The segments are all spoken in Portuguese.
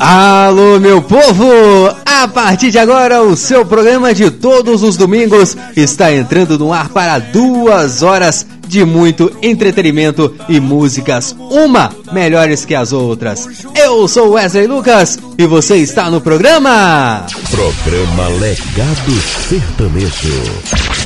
Alô, meu povo! A partir de agora, o seu programa de todos os domingos está entrando no ar para duas horas de muito entretenimento e músicas, uma melhores que as outras. Eu sou Wesley Lucas e você está no programa. Programa Legado Sertanejo.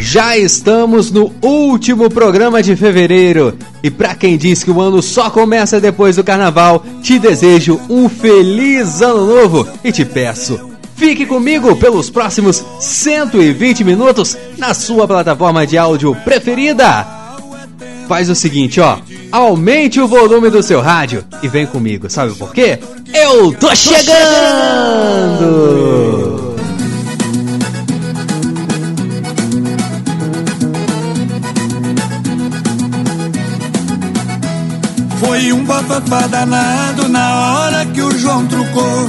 Já estamos no último programa de fevereiro e para quem diz que o ano só começa depois do carnaval, te desejo um feliz ano novo e te peço Fique comigo pelos próximos 120 minutos na sua plataforma de áudio preferida. Faz o seguinte, ó, aumente o volume do seu rádio e vem comigo. Sabe por quê? Eu tô chegando! Bafafá danado na hora que o João trucou.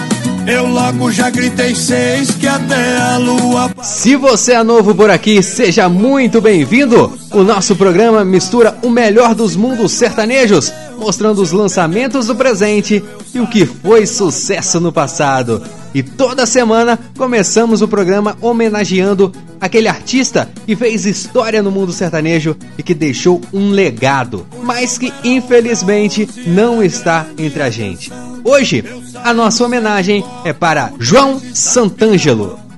Eu logo já gritei seis que até a lua. Se você é novo por aqui, seja muito bem-vindo. O nosso programa mistura o melhor dos mundos sertanejos, mostrando os lançamentos do presente e o que foi sucesso no passado. E toda semana começamos o programa homenageando aquele artista que fez história no mundo sertanejo e que deixou um legado, mas que infelizmente não está entre a gente. Hoje, a nossa homenagem é para João Santângelo.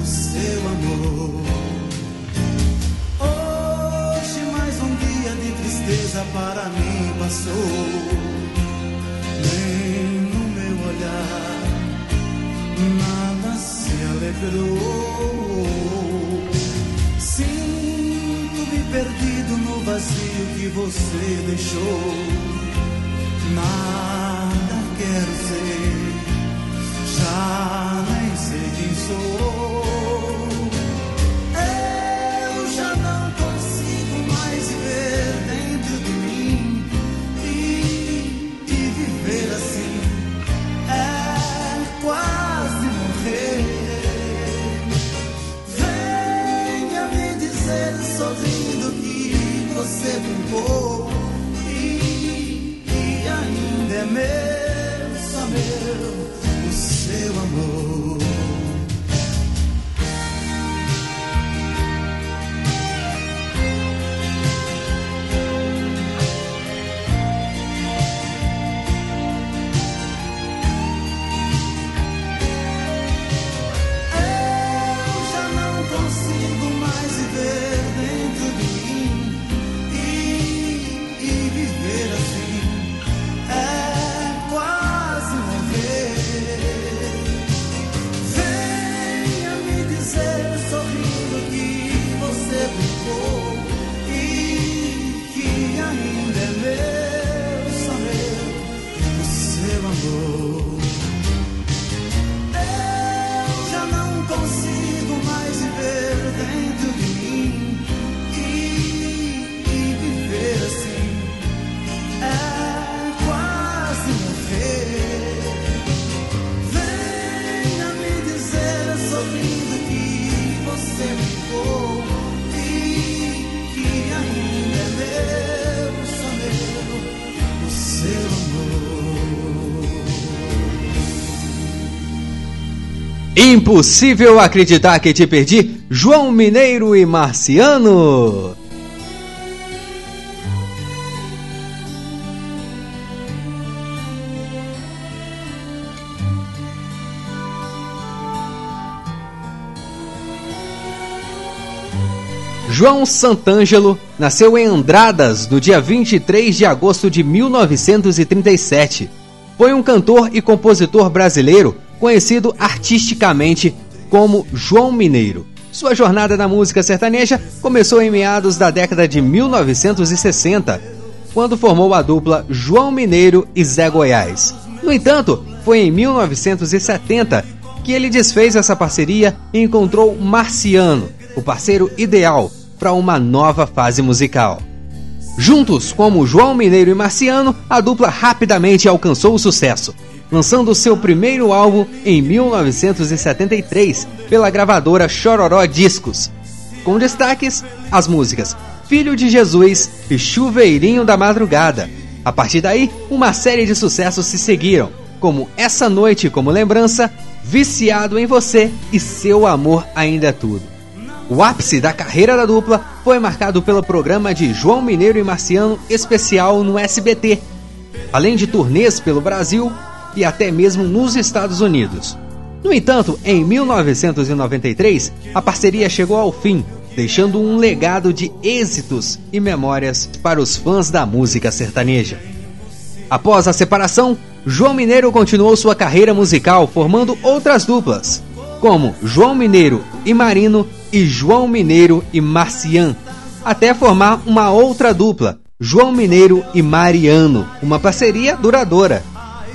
O seu amor. Hoje mais um dia de tristeza para mim passou. Nem no meu olhar nada se alegrou. Sinto-me perdido no vazio que você deixou. Nada quero ser, já nem Impossível acreditar que te perdi, João Mineiro e Marciano. João Santângelo nasceu em Andradas no dia 23 de agosto de 1937. Foi um cantor e compositor brasileiro conhecido artisticamente como João Mineiro. Sua jornada na música sertaneja começou em meados da década de 1960, quando formou a dupla João Mineiro e Zé Goiás. No entanto, foi em 1970 que ele desfez essa parceria e encontrou Marciano, o parceiro ideal para uma nova fase musical. Juntos, como João Mineiro e Marciano, a dupla rapidamente alcançou o sucesso, lançando seu primeiro álbum em 1973 pela gravadora Chororó Discos, com destaques as músicas Filho de Jesus e Chuveirinho da Madrugada. A partir daí, uma série de sucessos se seguiram, como Essa Noite como Lembrança, Viciado em Você e Seu Amor Ainda é Tudo. O ápice da carreira da dupla foi marcado pelo programa de João Mineiro e Marciano especial no SBT, além de turnês pelo Brasil e até mesmo nos Estados Unidos. No entanto, em 1993, a parceria chegou ao fim, deixando um legado de êxitos e memórias para os fãs da música sertaneja. Após a separação, João Mineiro continuou sua carreira musical formando outras duplas, como João Mineiro e Marino e João Mineiro e Marcian, até formar uma outra dupla, João Mineiro e Mariano, uma parceria duradoura.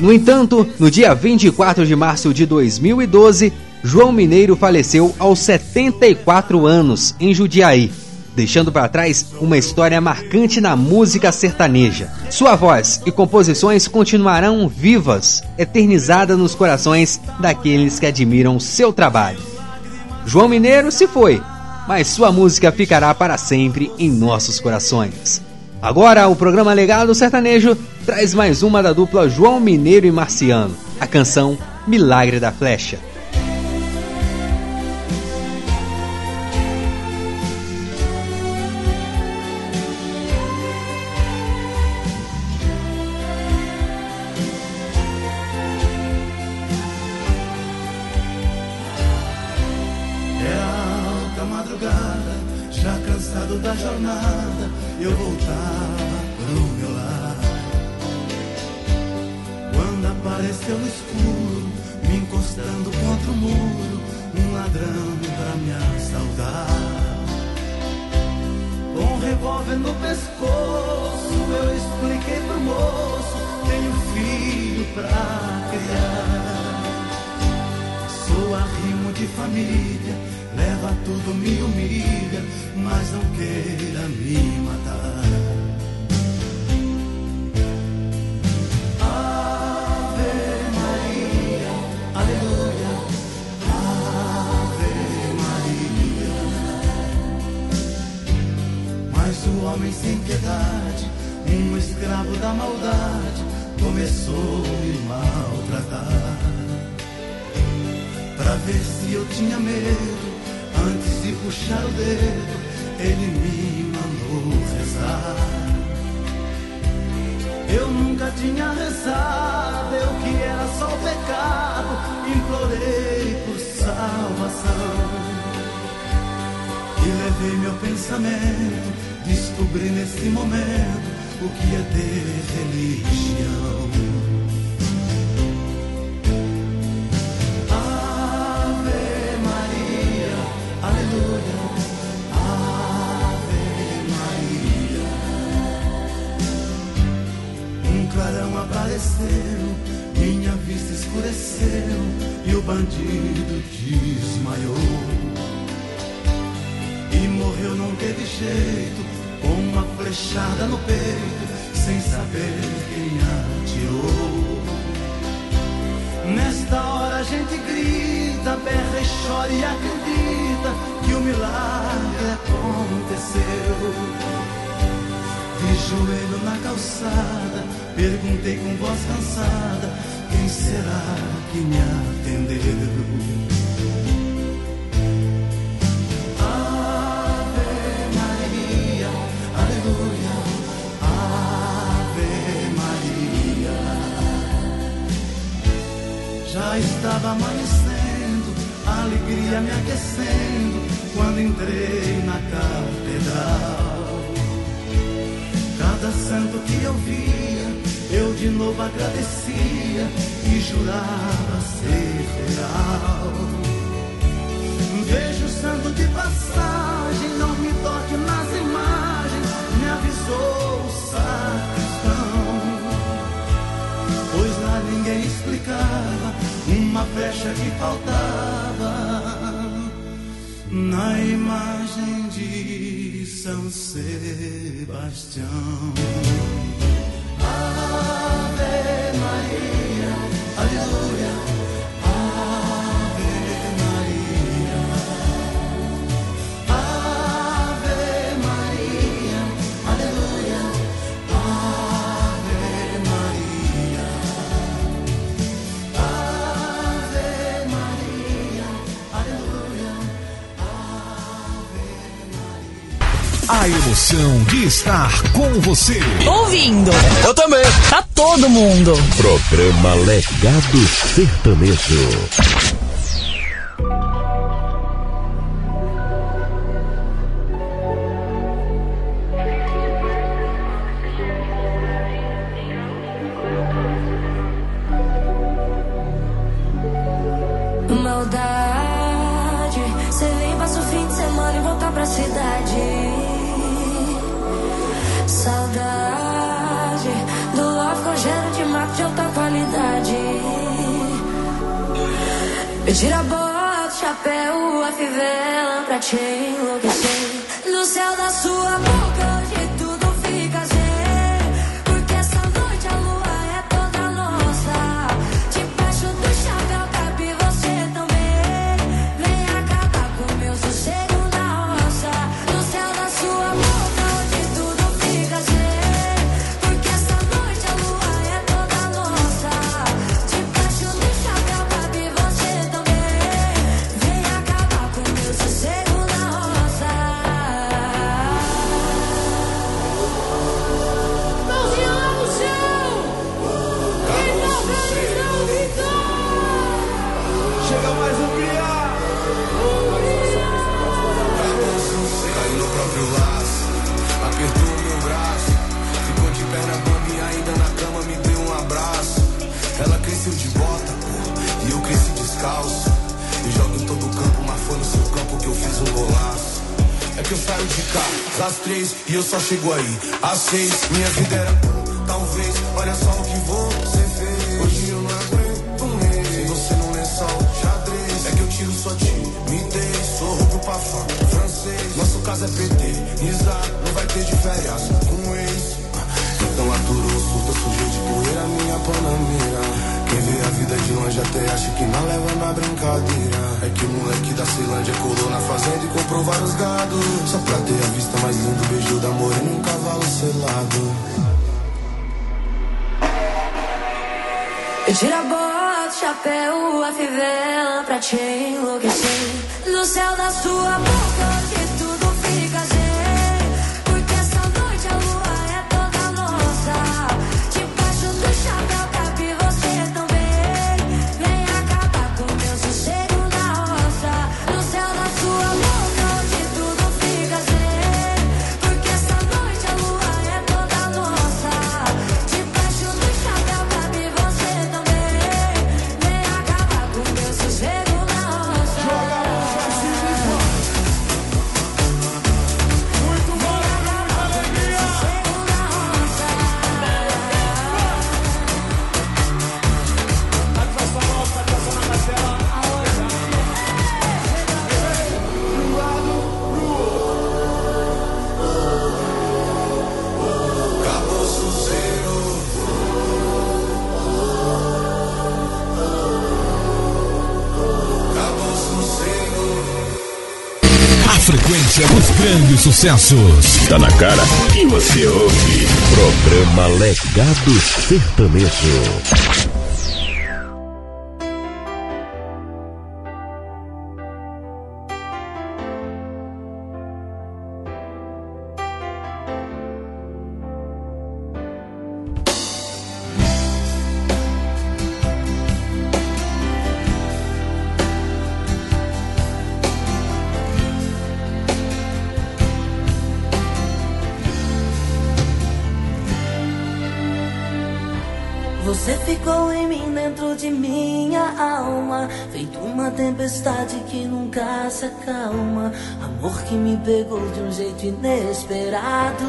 No entanto, no dia 24 de março de 2012, João Mineiro faleceu aos 74 anos em Judiaí, deixando para trás uma história marcante na música sertaneja. Sua voz e composições continuarão vivas, eternizadas nos corações daqueles que admiram seu trabalho. João Mineiro se foi, mas sua música ficará para sempre em nossos corações. Agora, o programa Legado Sertanejo traz mais uma da dupla João Mineiro e Marciano, a canção Milagre da Flecha. na catedral. Cada santo que eu via, eu de novo agradecia e jurava ser real. Vejo o santo de passagem, não me toque nas imagens, me avisou o sacristão. Pois lá ninguém explicava uma flecha que faltava na imagem de São Sebastião. Ave Maria, aleluia. A emoção de estar com você. Ouvindo. Eu também. Tá todo mundo. Programa Legado Sertanejo. eu só chego aí. Achei minha vida é grandes sucessos. Tá na cara e você ouve. Programa Legado Sertanejo. Uma tempestade que nunca se acalma. Amor que me pegou de um jeito inesperado.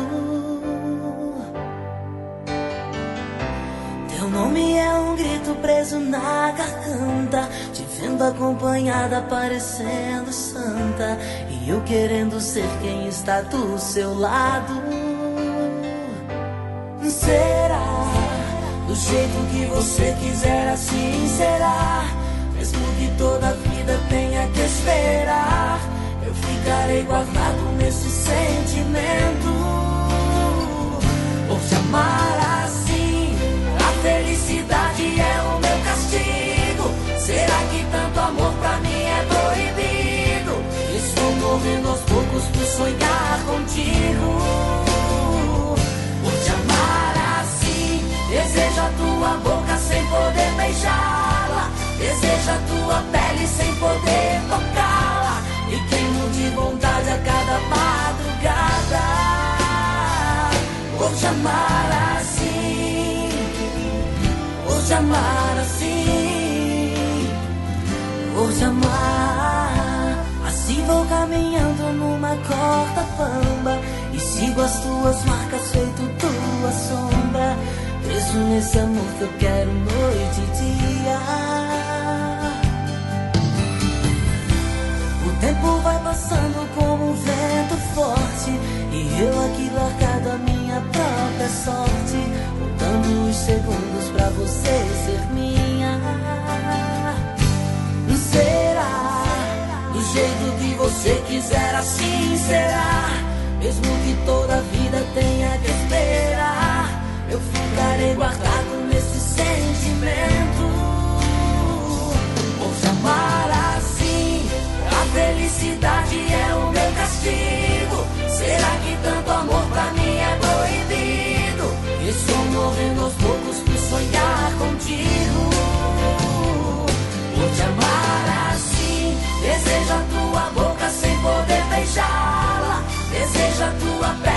Teu nome é um grito preso na garganta, te vendo acompanhada, parecendo santa, e eu querendo ser quem está do seu lado. Será? Do jeito que você quiser, assim será. Toda vida tenha que esperar, eu ficarei guardado nesse sentimento. Por te amar assim, a felicidade é o meu castigo. Será que tanto amor pra mim é proibido? Estou morrendo aos poucos por sonhar contigo. Por te amar assim, desejo a tua boca sem poder beijá-la. Desejo a tua pele sem poder tocá-la. E queimo de vontade a cada madrugada. Por te amar assim, por te amar assim, por te amar. Assim vou caminhando numa corda bamba e sigo as tuas marcas feito tua sombra. Preso nesse amor que eu quero noite e dia. Tempo vai passando como um vento forte E eu aqui largado a minha própria sorte Contando os segundos pra você ser minha Será? Do jeito que você quiser assim será Mesmo que toda a vida tenha que esperar Eu ficarei guardado nesse sentimento felicidade é o meu castigo. Será que tanto amor pra mim é proibido? Estou morrendo aos poucos por sonhar contigo. Por te amar assim, desejo a tua boca sem poder beijá-la. Desejo a tua pele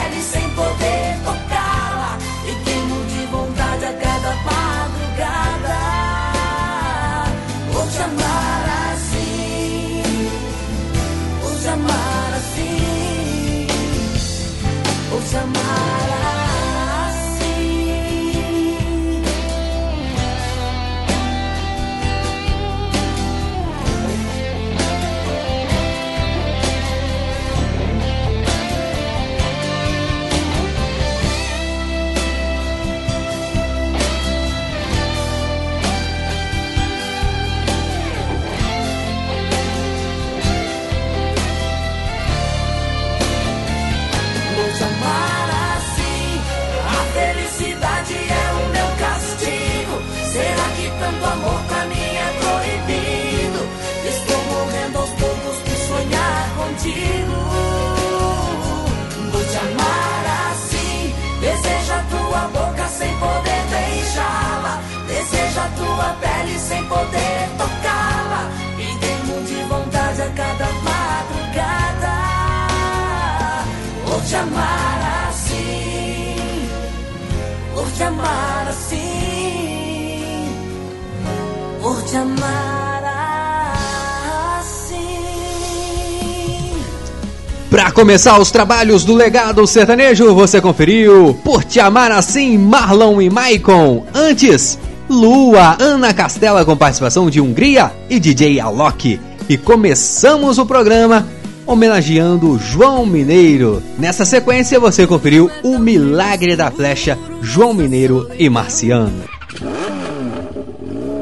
começar os trabalhos do legado sertanejo, você conferiu Por Te Amar Assim, Marlon e Maicon. Antes, Lua, Ana Castela com participação de Hungria e DJ Alok. E começamos o programa homenageando João Mineiro. Nessa sequência você conferiu O Milagre da Flecha, João Mineiro e Marciano.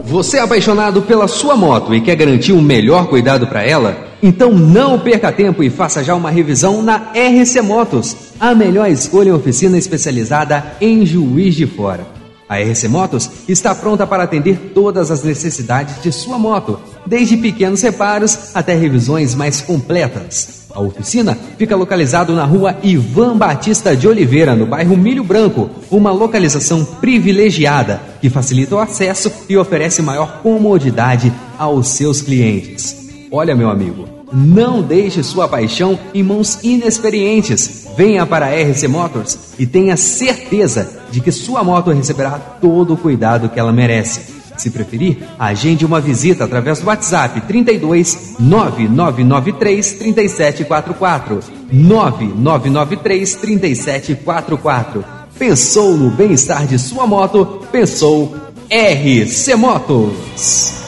Você é apaixonado pela sua moto e quer garantir um melhor cuidado para ela? Então não perca tempo e faça já uma revisão na RC Motos, a melhor escolha em oficina especializada em Juiz de Fora. A RC Motos está pronta para atender todas as necessidades de sua moto, desde pequenos reparos até revisões mais completas. A oficina fica localizado na rua Ivan Batista de Oliveira, no bairro Milho Branco, uma localização privilegiada que facilita o acesso e oferece maior comodidade aos seus clientes. Olha, meu amigo, Não deixe sua paixão em mãos inexperientes. Venha para a RC Motors e tenha certeza de que sua moto receberá todo o cuidado que ela merece. Se preferir, agende uma visita através do WhatsApp 32 9993 3744. 9993 3744. Pensou no bem-estar de sua moto? Pensou RC Motos.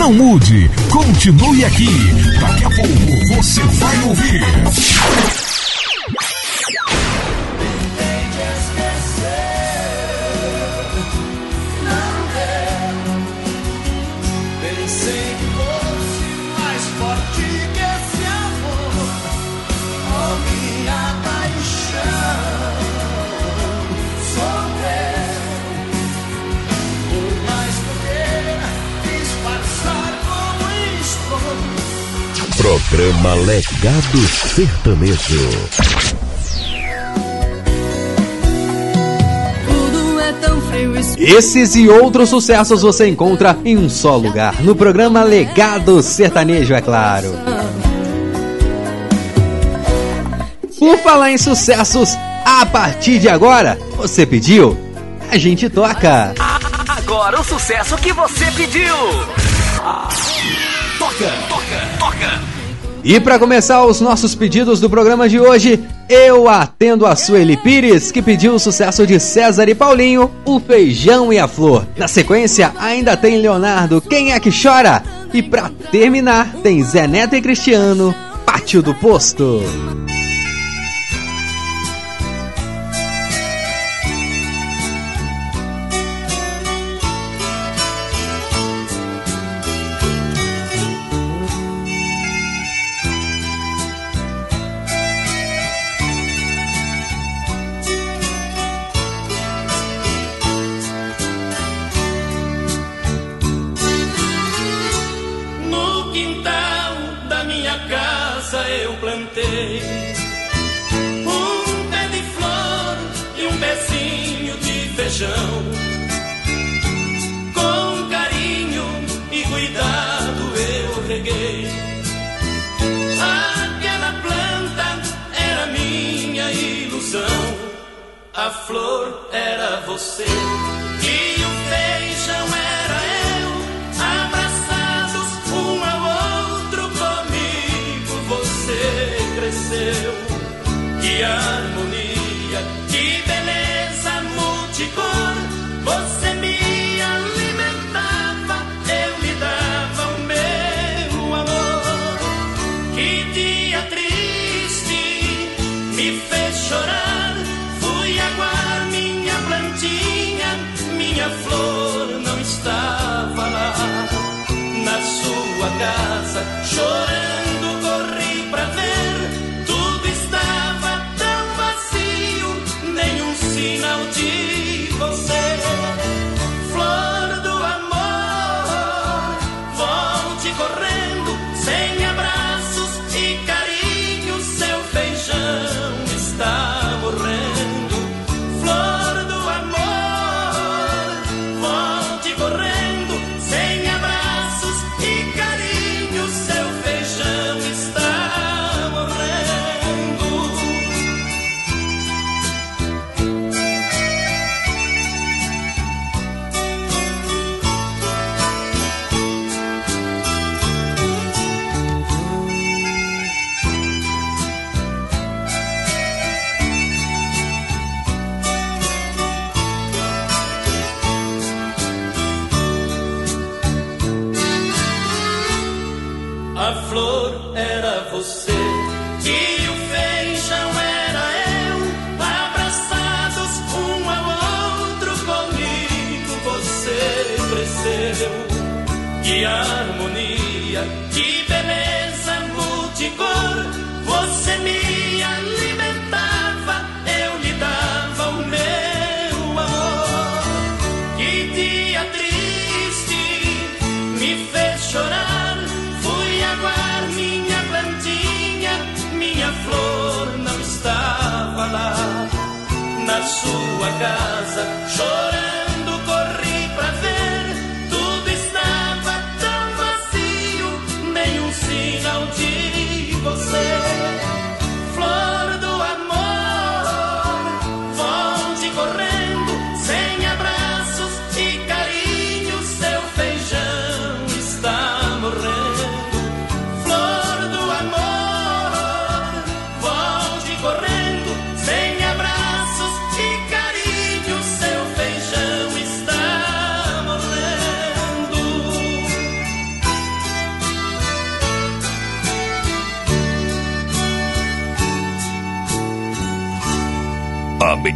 Não mude, continue aqui. Daqui a pouco você vai ouvir. Programa Legado Sertanejo. É e Esses e outros sucessos você encontra em um só lugar, no programa Legado Sertanejo, é claro. Por falar em sucessos, a partir de agora, você pediu, a gente toca. Agora o sucesso que você pediu. Toca, toca, toca. E para começar os nossos pedidos do programa de hoje, eu atendo a Sueli Pires, que pediu o sucesso de César e Paulinho, O Feijão e a Flor. Na sequência, ainda tem Leonardo, Quem é que chora? E para terminar, tem Zé Neto e Cristiano, Pátio do Posto.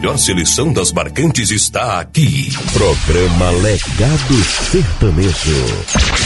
melhor seleção das marcantes está aqui. Programa Legado Sertanejo.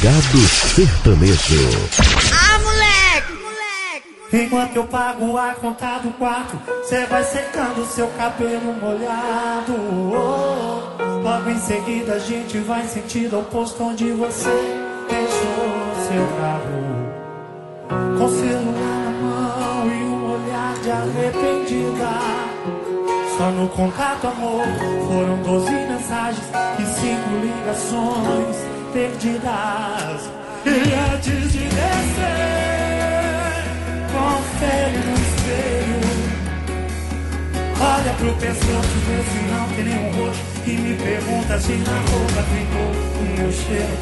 Legado Sertanejo. Ah, moleque, moleque! Enquanto eu pago a conta do quarto, cê vai secando seu cabelo molhado. Oh, logo em seguida a gente vai sentido oposto onde você deixou seu carro. Com celular na mão e um olhar de arrependida. Só no contato, amor, foram 12 mensagens e cinco ligações. Perdidas E antes de descer, confere no espelho. Olha pro pescoço, vê se não tem nenhum rosto. E me pergunta se na roupa ficou o meu cheiro.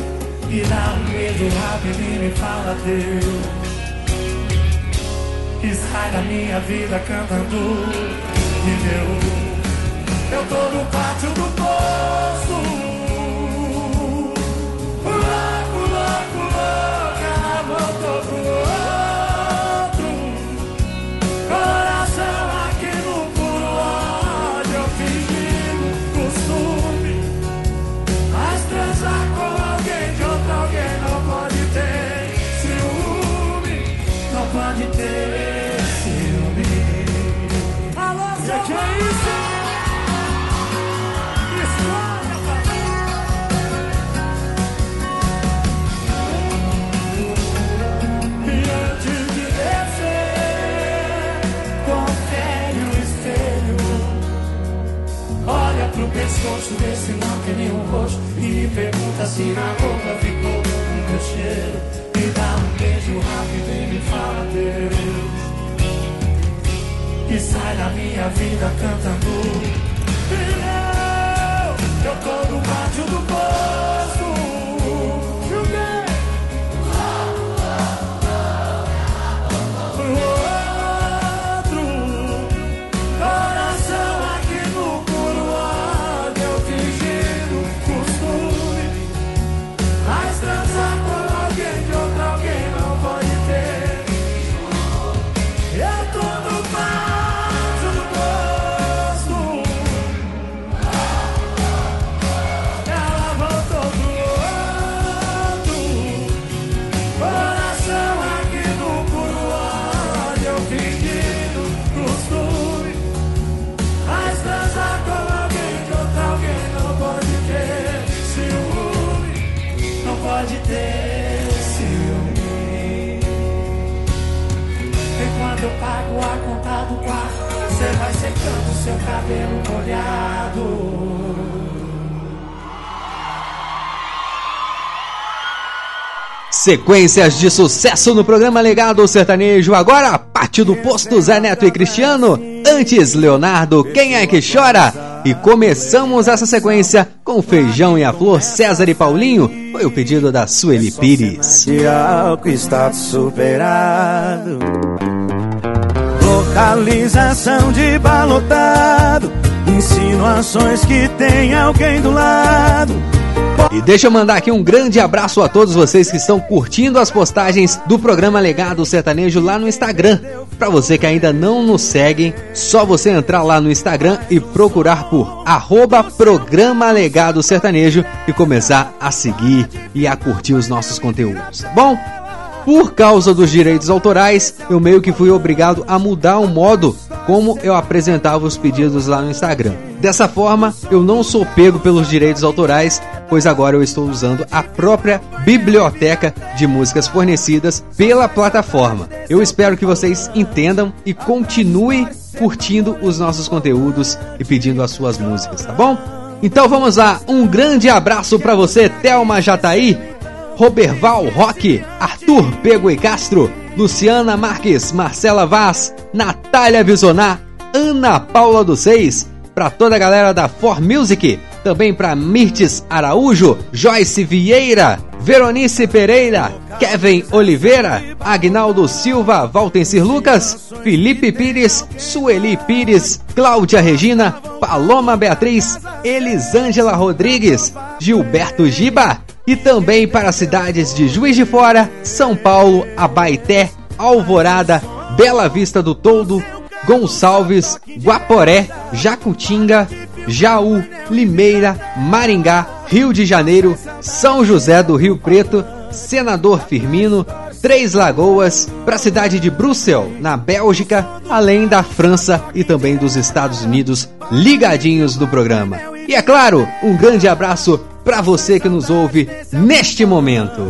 E dá um medo rápido e me fala Deus. E sai da minha vida cantando. E Deus, eu tô no pátio do povo. Rosto desse não tem nenhum rosto. E me pergunta se na boca ficou meu cheiro Me dá um beijo rápido e me fala Deus E sai da minha vida cantando seu cabelo molhado Sequências de sucesso no programa Legado Sertanejo. Agora, parte do posto Zé Neto e Cristiano. Antes, Leonardo, quem é que chora? E começamos essa sequência com Feijão e a Flor, César e Paulinho. Foi o pedido da Sueli Pires. De álcool está superado. Localização de balotado. Insinuações que tem alguém do lado. E deixa eu mandar aqui um grande abraço a todos vocês que estão curtindo as postagens do programa Legado Sertanejo lá no Instagram. Pra você que ainda não nos segue, só você entrar lá no Instagram e procurar por arroba Programa Legado Sertanejo e começar a seguir e a curtir os nossos conteúdos, tá bom? Por causa dos direitos autorais, eu meio que fui obrigado a mudar o modo como eu apresentava os pedidos lá no Instagram. Dessa forma, eu não sou pego pelos direitos autorais, pois agora eu estou usando a própria biblioteca de músicas fornecidas pela plataforma. Eu espero que vocês entendam e continuem curtindo os nossos conteúdos e pedindo as suas músicas, tá bom? Então vamos lá, um grande abraço para você, Thelma Jataí, Roberval Roque, Arthur Pego e Castro, Luciana Marques, Marcela Vaz, Natália Visonar, Ana Paula dos Seis, para toda a galera da For Music, também para Mirtes Araújo, Joyce Vieira, Veronice Pereira, Kevin Oliveira, Agnaldo Silva, Valtencir Lucas, Felipe Pires, Sueli Pires, Cláudia Regina, Paloma Beatriz, Elisângela Rodrigues, Gilberto Giba e também para as cidades de Juiz de Fora, São Paulo, Abaité, Alvorada, Bela Vista do Toldo, Gonçalves, Guaporé, Jacutinga, Jaú, Limeira, Maringá, Rio de Janeiro, São José do Rio Preto, Senador Firmino, Três Lagoas, para a cidade de Bruxelas, na Bélgica, além da França e também dos Estados Unidos, ligadinhos no programa. E é claro, um grande abraço para você que nos ouve neste momento.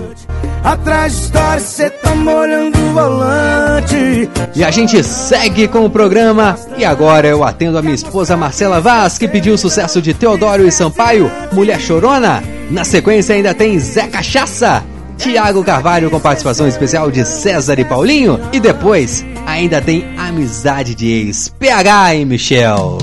Atrás de história, cê tá molhando o volante. E a gente segue com o programa. E agora eu atendo a minha esposa Marcela Vaz, que pediu o sucesso de Teodoro e Sampaio, Mulher Chorona. Na sequência ainda tem Zé Cachaça, Tiago Carvalho com participação especial de César e Paulinho. E depois ainda tem Amizade de Ex, PH e Michel.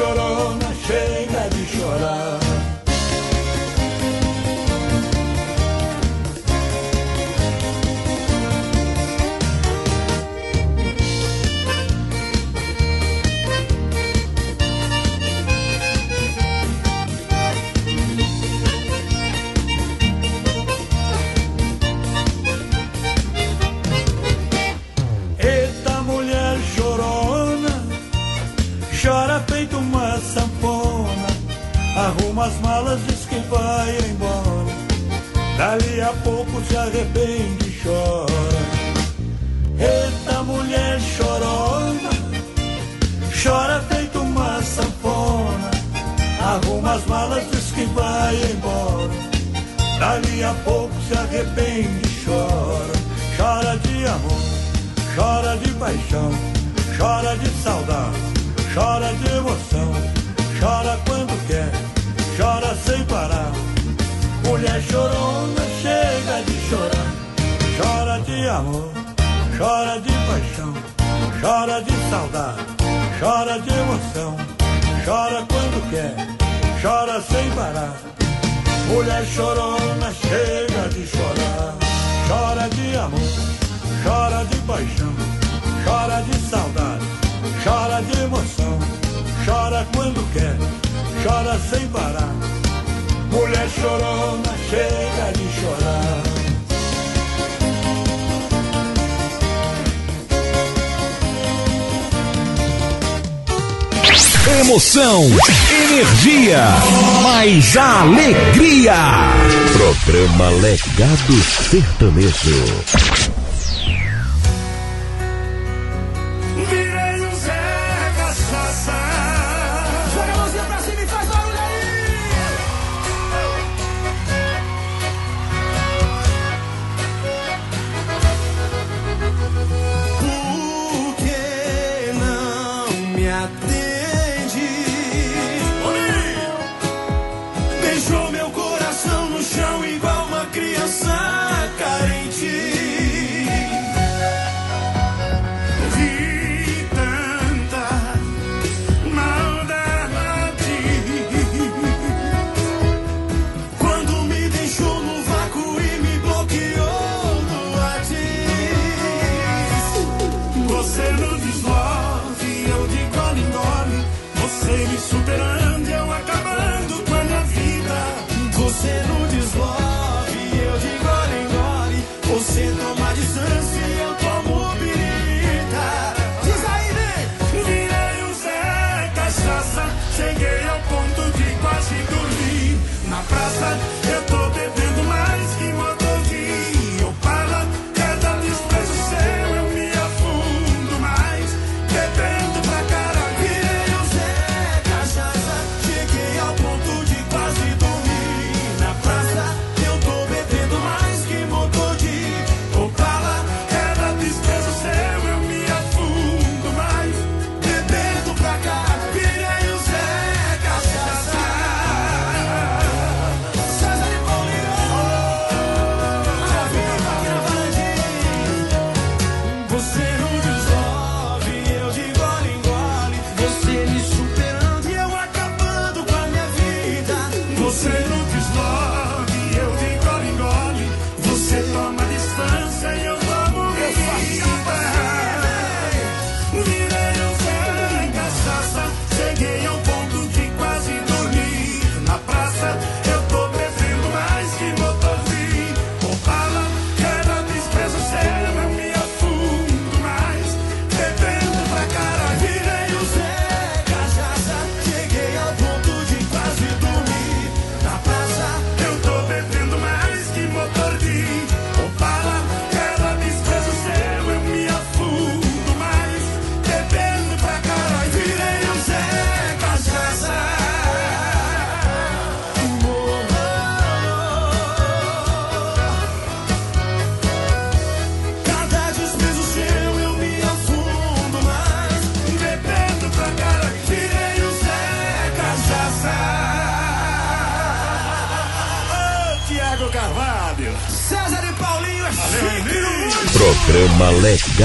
Mulher Programa Legado Sertanejo.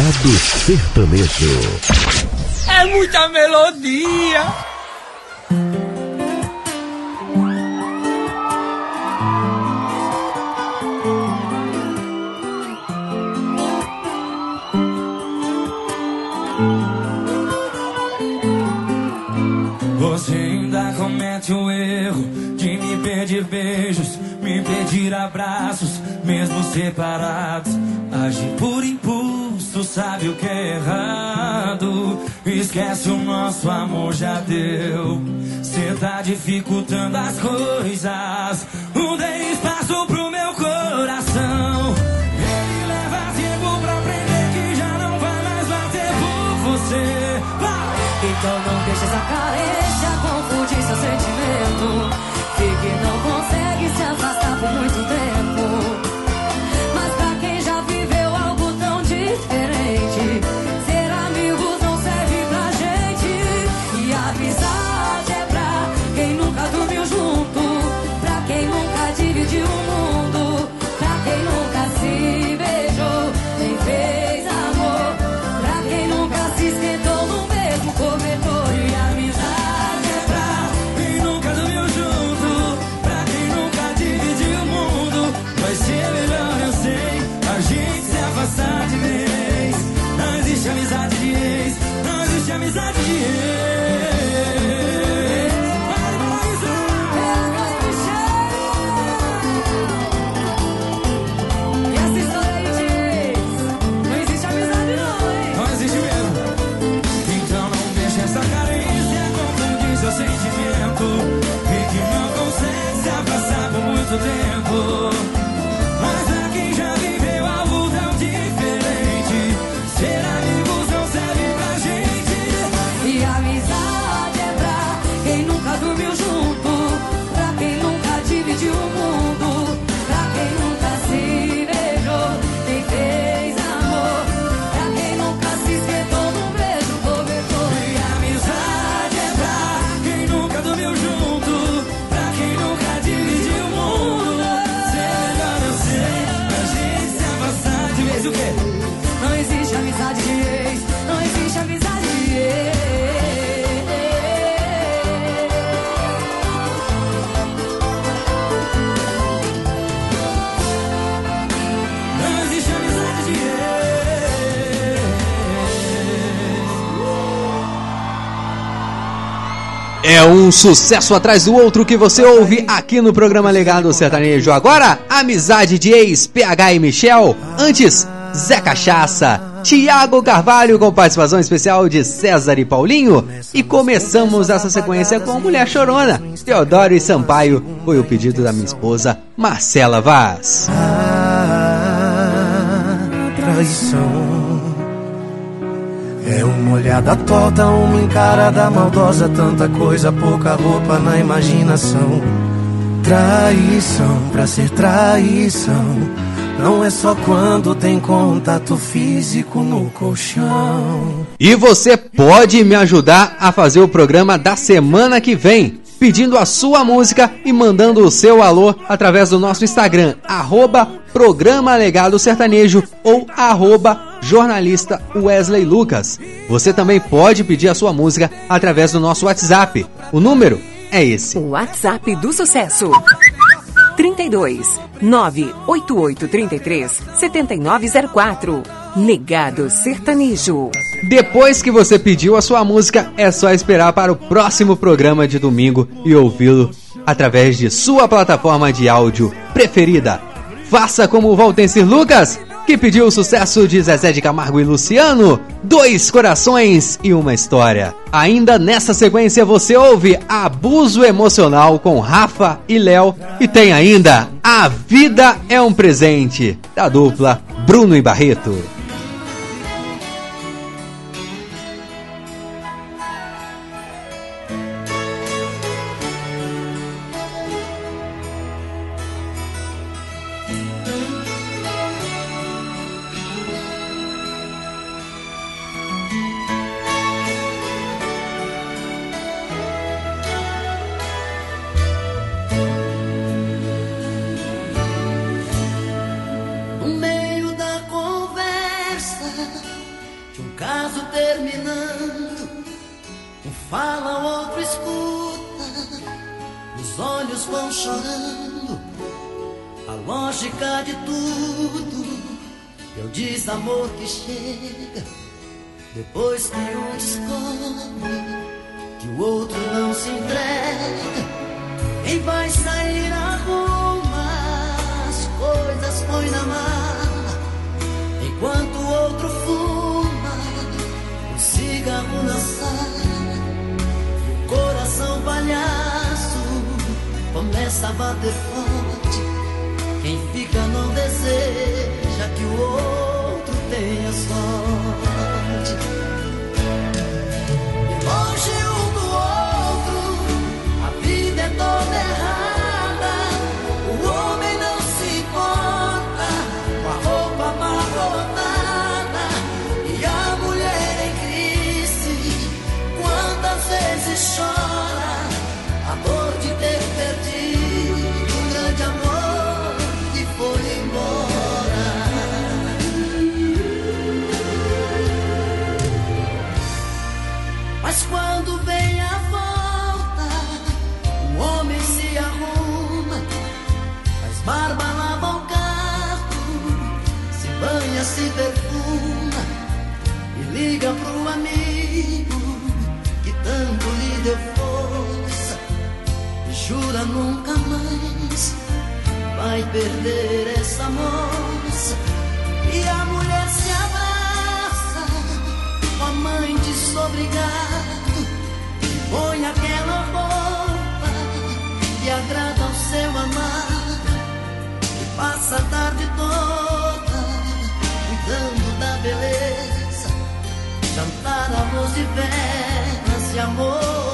Legado Sertanejo. É É muita melodia. Sabe o que é errado. Esquece o nosso amor, já deu. Cê tá É um sucesso atrás do outro que você ouve aqui no programa Legado Sertanejo. Agora, Amizade de Ex, PH e Michel. Antes, Zé Cachaça, Tiago Carvalho com participação especial de César e Paulinho. E começamos essa sequência com Mulher Chorona, Teodoro e Sampaio. Foi o pedido da minha esposa, Marcela Vaz. traição. É uma olhada torta, uma encarada maldosa, tanta coisa, pouca roupa na imaginação. Traição, pra ser traição, não é só quando tem contato físico no colchão. E você pode me ajudar a fazer o programa da semana que vem, pedindo a sua música e mandando o seu alô através do nosso Instagram, arroba Programa Legado Sertanejo ou arroba jornalista Wesley Lucas. Você também pode pedir a sua música através do nosso WhatsApp. O número é esse. O WhatsApp do sucesso. 32 98833 7904. Legado Sertanejo. Depois que você pediu a sua música, é só esperar para o próximo programa de domingo e ouvi-lo através de sua plataforma de áudio preferida. Faça como o Valtencir Lucas, que pediu o sucesso de Zezé de Camargo e Luciano, Dois Corações e uma História. Ainda nessa sequência você ouve Abuso Emocional com Rafa e Léo e tem ainda A Vida é um Presente, da dupla Bruno e Barreto. barba lava o gato, se banha, se perfuma e liga pro amigo que tanto lhe deu força. E jura nunca mais vai perder essa moça. E a mulher se abraça com a mãe de obrigado e põe aquela roupa que agrada ao seu amado. Passa a tarde toda cuidando da beleza, cantar arroz de velas e amor.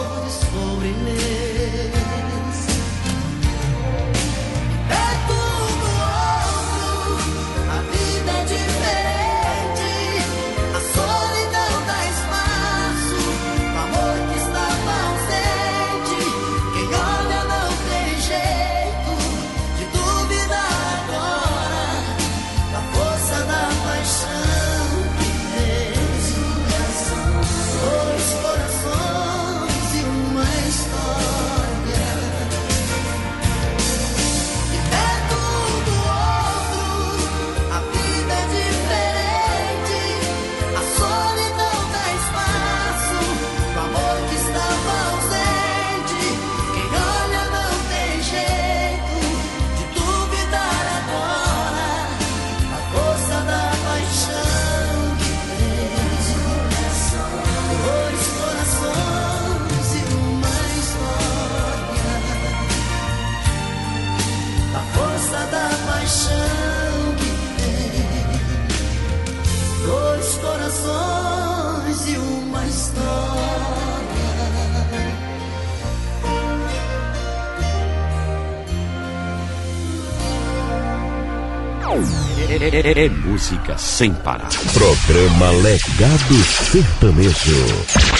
É, é, é, é música sem parar. Programa Legado Sertanejo.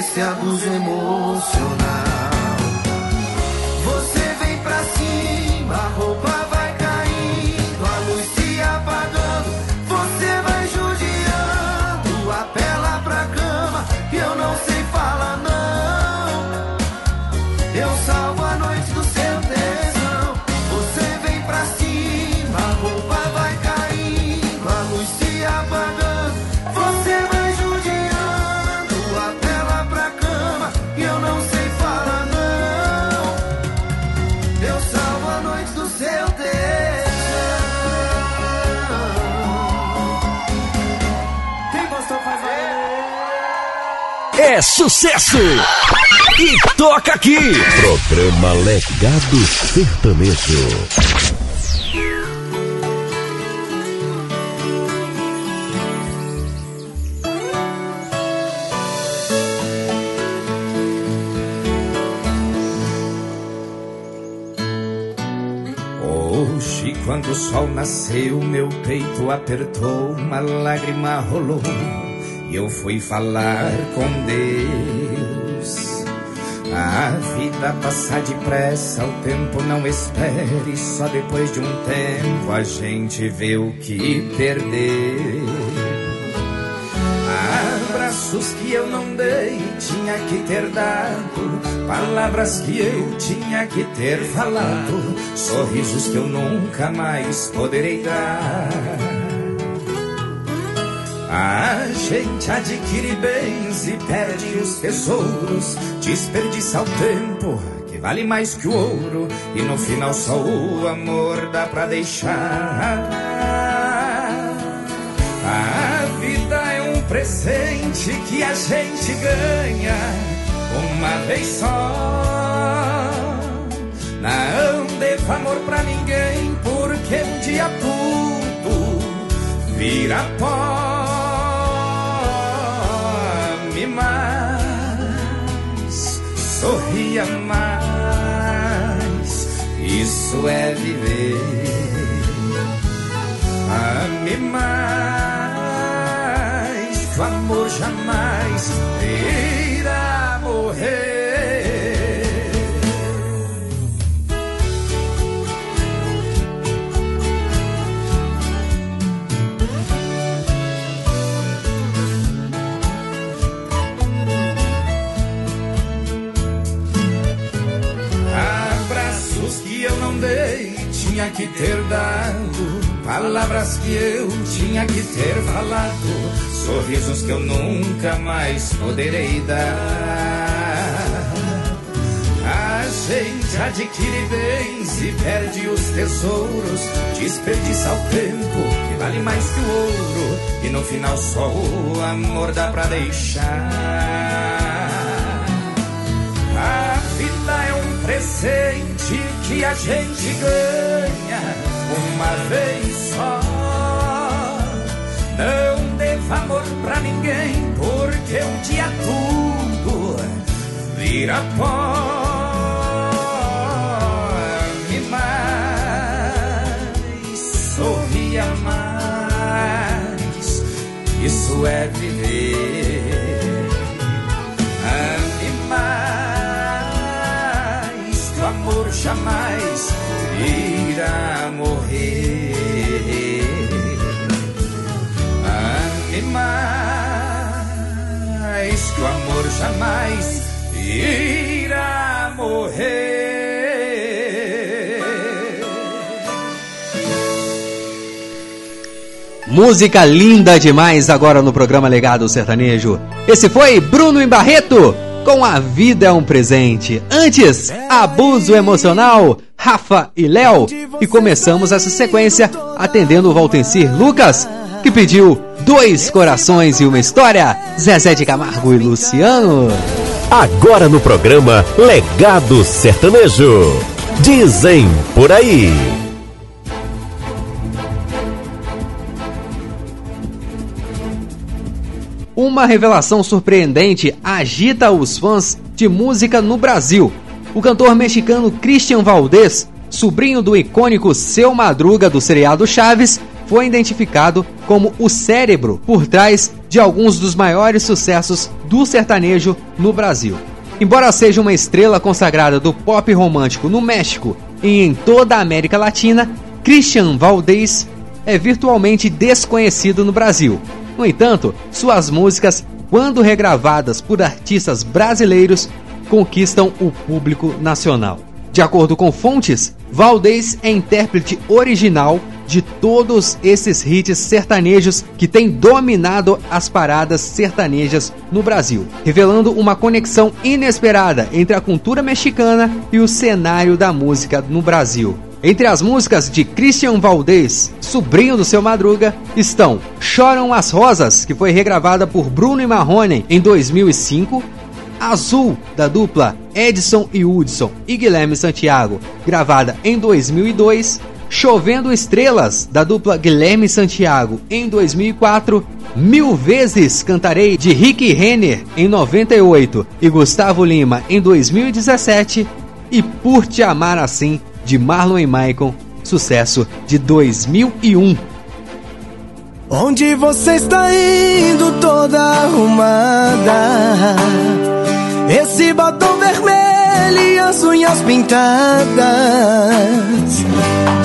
Esse abuso emocional. É sucesso! E toca aqui! Programa Legado Sertanejo. Hoje, quando o sol nasceu, meu peito apertou, uma lágrima rolou eu fui falar com Deus. A vida passa depressa, o tempo não espere, só depois de um tempo a gente vê o que perdeu. Abraços que eu não dei, tinha que ter dado. Palavras que eu tinha que ter falado. Sorrisos que eu nunca mais poderei dar. A gente adquire bens e perde os tesouros. Desperdiça o tempo que vale mais que o ouro. E no final só o amor dá pra deixar. A vida é um presente que a gente ganha uma vez só. Não deva amor pra ninguém, porque um dia tudo vira pó. Mais, sorria mais, isso é viver. Ame mais, o amor jamais irá morrer. Tinha que ter dado. Palavras que eu tinha que ter falado. Sorrisos que eu nunca mais poderei dar. A gente adquire bens e perde os tesouros. Desperdiça o tempo que vale mais que o ouro. E no final só o amor dá pra deixar. A vida é um presente que a gente ganha uma vez só. Não deva amor pra ninguém, porque um dia tudo vira pó. Mais, sorria mais, isso é jamais irá morrer. Música linda demais agora no programa Legado Sertanejo. Esse foi Bruno em Barreto com A Vida é um Presente. Antes, Abuso Emocional, Rafa e Léo. E começamos essa sequência atendendo o Valtencir Lucas, que pediu Dois Corações e uma História, Zezé de Camargo e Luciano. Agora no programa Legado Sertanejo. Dizem por aí. Uma revelação surpreendente agita os fãs de música no Brasil. O cantor mexicano Christian Valdez, sobrinho do icônico Seu Madruga do seriado Chaves, foi identificado como o cérebro por trás de alguns dos maiores sucessos do sertanejo no Brasil. Embora seja uma estrela consagrada do pop romântico no México e em toda a América Latina, Christian Valdez é virtualmente desconhecido no Brasil. No entanto, suas músicas, quando regravadas por artistas brasileiros, conquistam o público nacional. De acordo com fontes, Valdez é intérprete original de todos esses hits sertanejos que têm dominado as paradas sertanejas no Brasil, revelando uma conexão inesperada entre a cultura mexicana e o cenário da música no Brasil. Entre as músicas de Christian Valdez, sobrinho do seu Madruga, estão Choram as Rosas, que foi regravada por Bruno e Marrone em 2005, Azul, da dupla Edson e Hudson e Guilherme Santiago, gravada em 2002, Chovendo Estrelas, da dupla Guilherme Santiago, em 2004, Mil Vezes Cantarei, de Rick Renner, em 98, e Gustavo Lima, em 2017, e Por Te Amar Assim, de Marlon e Michael, sucesso de 2001. Onde você está indo toda arrumada? Esse batom vermelho e as unhas pintadas.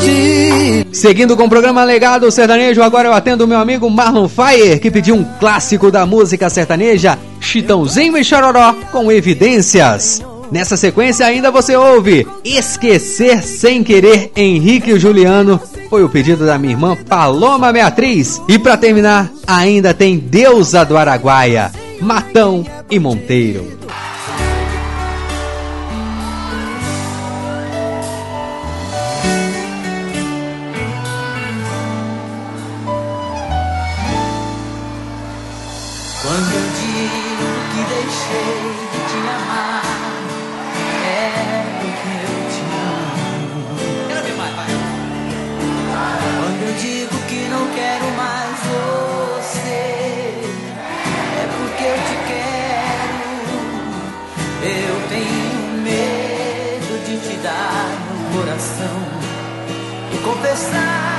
De... Seguindo com o programa Legado Sertanejo, agora eu atendo o meu amigo Marlon Fire, que pediu um clássico da música sertaneja, Chitãozinho e Chororó, com evidências. Nessa sequência ainda você ouve Esquecer Sem Querer Henrique e Juliano. Foi o pedido da minha irmã Paloma Beatriz. E para terminar, ainda tem Deusa do Araguaia, Matão e Monteiro. Coração e confessar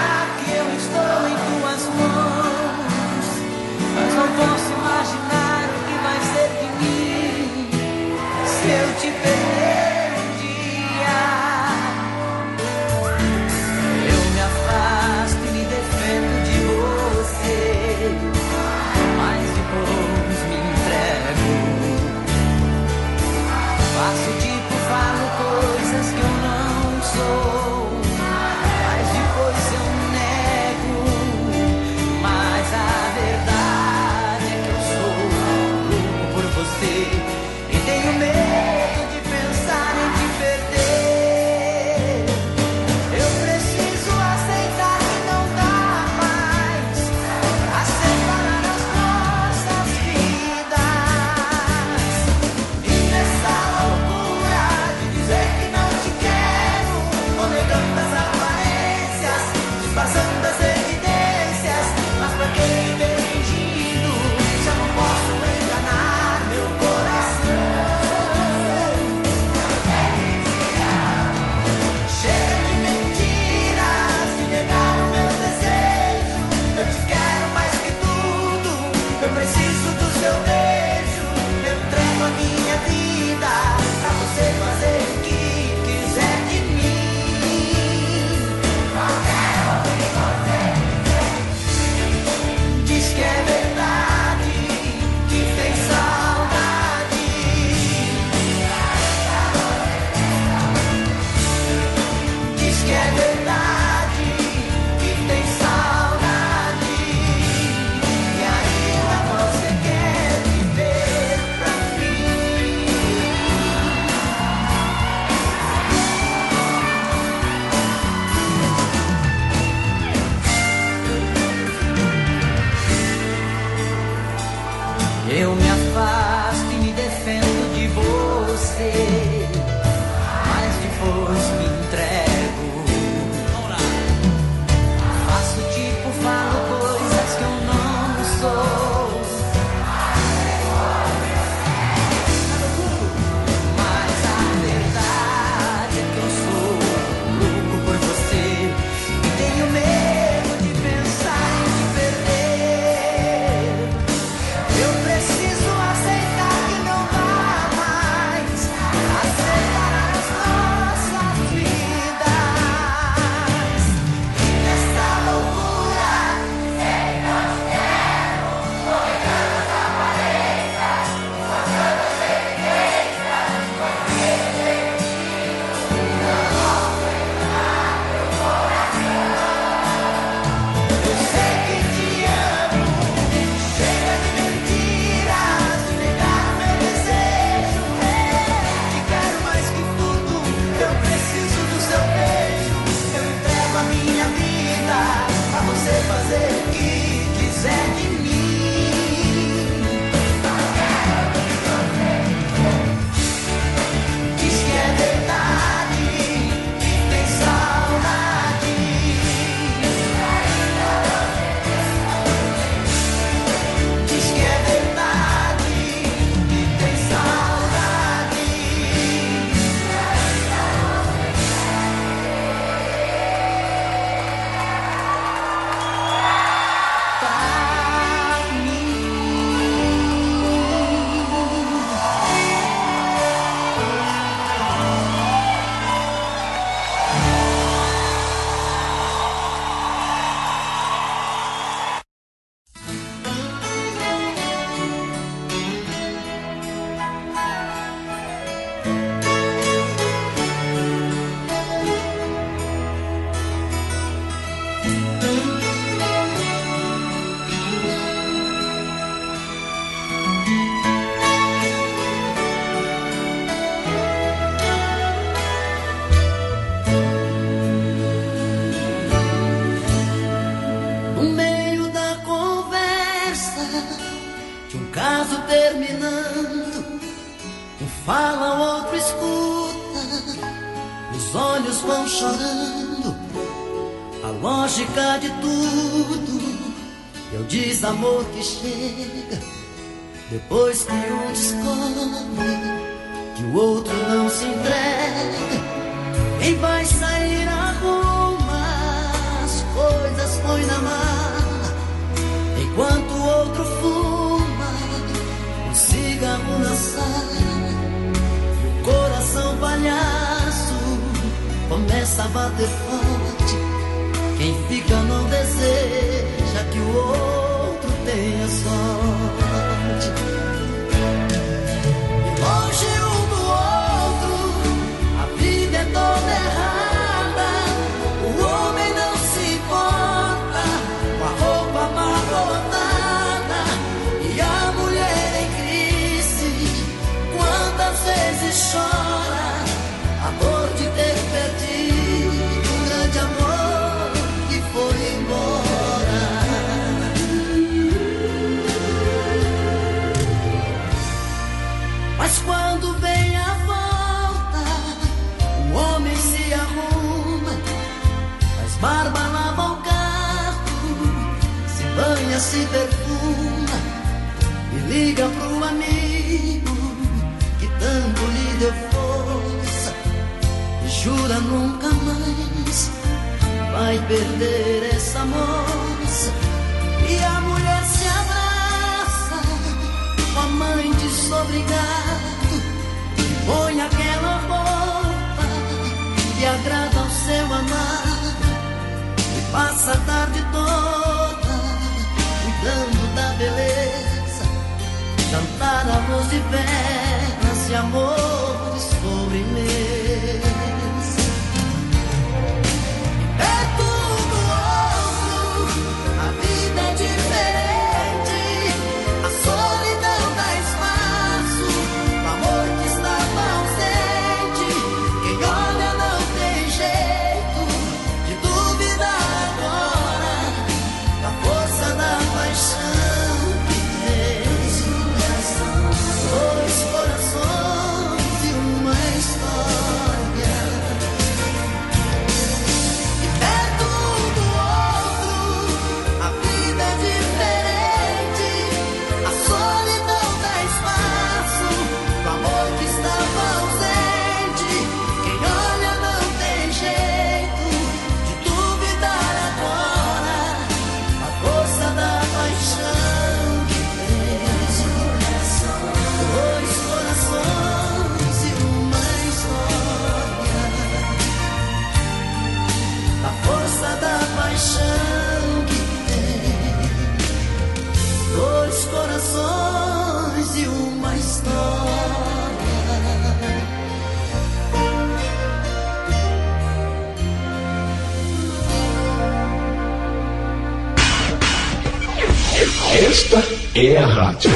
Esta é a rádio.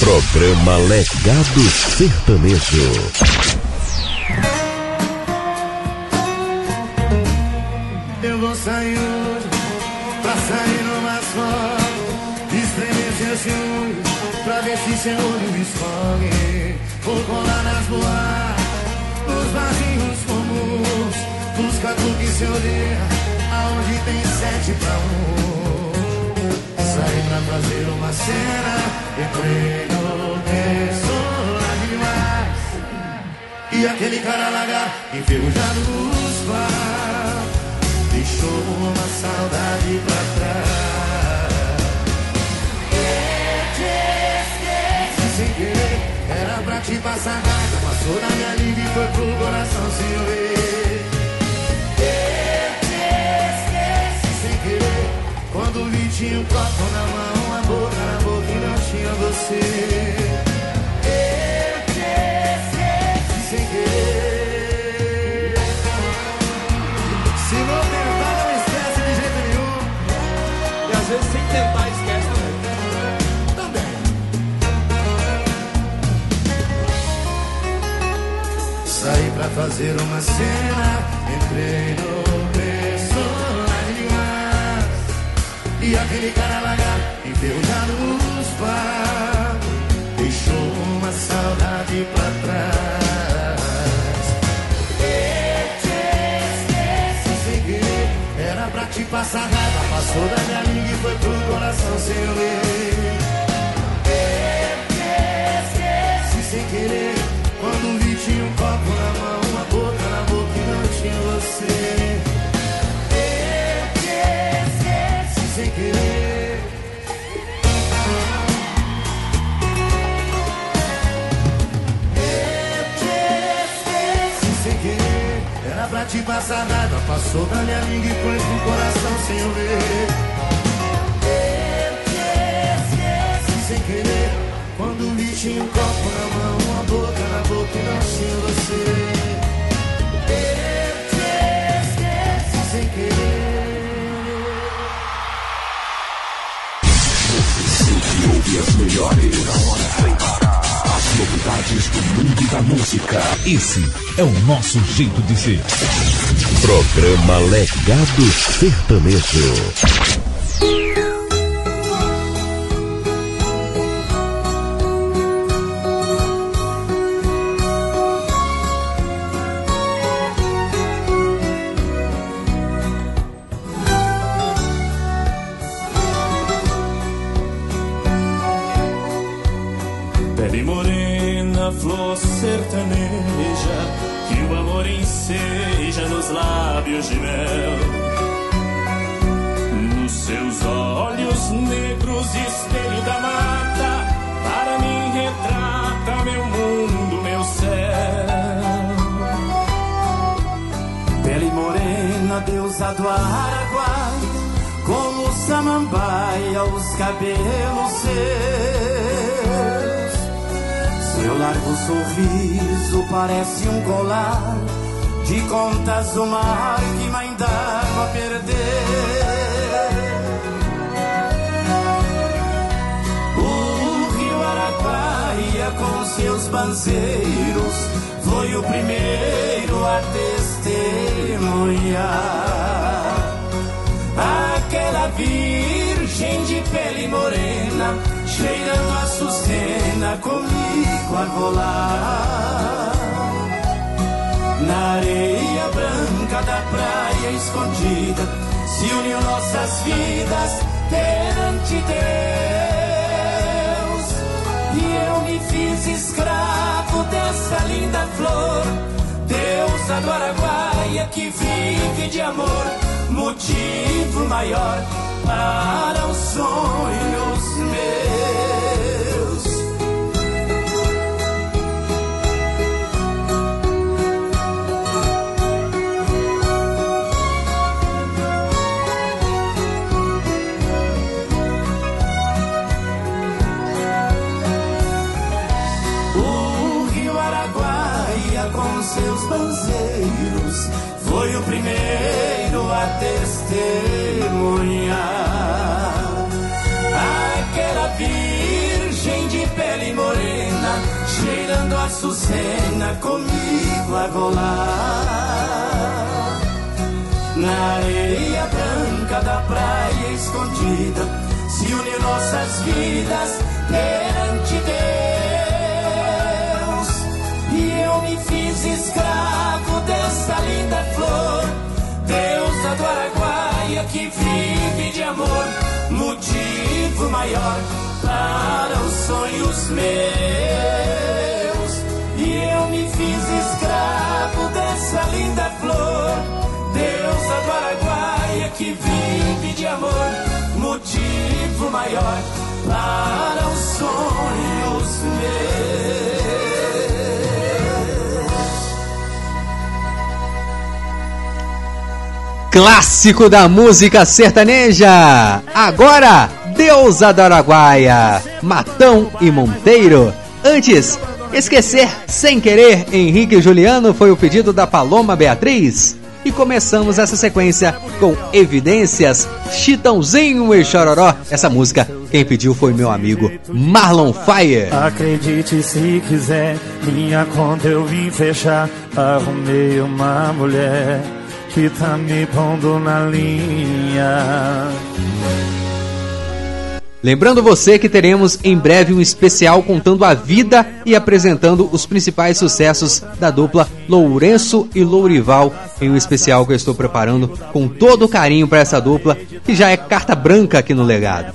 Programa Legado Sertanejo. Eu vou sair pra sair numa foto, estremecer seu olhos, pra ver se seu olho me escolhe. Vou colar nas boas, nos barrinhos comuns, busca tudo que se odeia, aonde tem sete pra um para fazer uma cena Entrei no tenso demais. E aquele cara largar enferrujado nos vá Deixou uma saudade pra trás. Eu te esqueci sem querer Era pra te passar raiva Passou na minha língua e foi pro coração se ver. tinha um copo na mão, a boca na boca e não tinha você. Eu te esqueci. Se não tentar, não esquece de jeito nenhum. E às vezes sem tentar esquece também. Também. Saí pra fazer uma cena, entrei no E aquele cara lagar, enferrujado nos bar, deixou uma saudade pra trás. Eu te esqueci sem querer, era pra te passar raiva, passou da minha língua e foi pro coração sem eu ver. Eu te esqueci sem querer, quando vi tinha um copo na mão, uma boca na boca e não tinha você. Sem querer. Eu te esqueci sem querer. Era pra te passar raiva, passou da minha língua e foi pro coração sem eu ver. Eu te esqueci sem querer. Quando vi tinha um copo na mão, uma boca na boca e não tinha você. Eu te esqueci sem querer. Melhores. As novidades do mundo da música. Esse é o nosso jeito de ser. Programa Legado Sertanejo. Que o amor enseja nos lábios de mel. Nos seus olhos negros, espelho da mata, para mim retrata meu mundo, meu céu. Pele morena, deusa do Araguai, como samambaia, os cabelos seus. Seu largo sorriso parece um colar de contas do mar que mãe d'água perdeu. O rio Araguaia com seus banzeiros foi o primeiro a testemunhar aquela virgem de pele morena cheirando a Açucena comigo a rolar. Na areia branca da praia escondida se uniu nossas vidas perante Deus. E eu me fiz escravo dessa linda flor. Deusa do Araguaia que vive de amor motivo maior os sonhos meus. O rio Araguaia com seus banzeiros foi o primeiro a testemunhar Açucena comigo a rolar na areia branca da praia escondida se uniu nossas vidas perante Deus. E eu me fiz escravo dessa linda flor. Deusa do Araguaia que vive de amor motivo maior para os sonhos meus e eu me fiz escravo dessa linda flor deusa do Araguaia que vive de amor motivo maior para os sonhos meus Clássico da música sertaneja. Agora, Deusa do Araguaia, Matão e Monteiro. Antes, esquecer sem querer Henrique Juliano foi o pedido da Paloma Beatriz. E começamos essa sequência com Evidências, Chitãozinho e Chororó. Essa música, quem pediu foi meu amigo Marlon Fire. Acredite se quiser, minha conta eu vim fechar. Arrumei uma mulher que tá me pondo na linha. Lembrando você que teremos em breve um especial contando a vida e apresentando os principais sucessos da dupla Lourenço e Lourival, em um especial que eu estou preparando com todo carinho para essa dupla, que já é carta branca aqui no legado.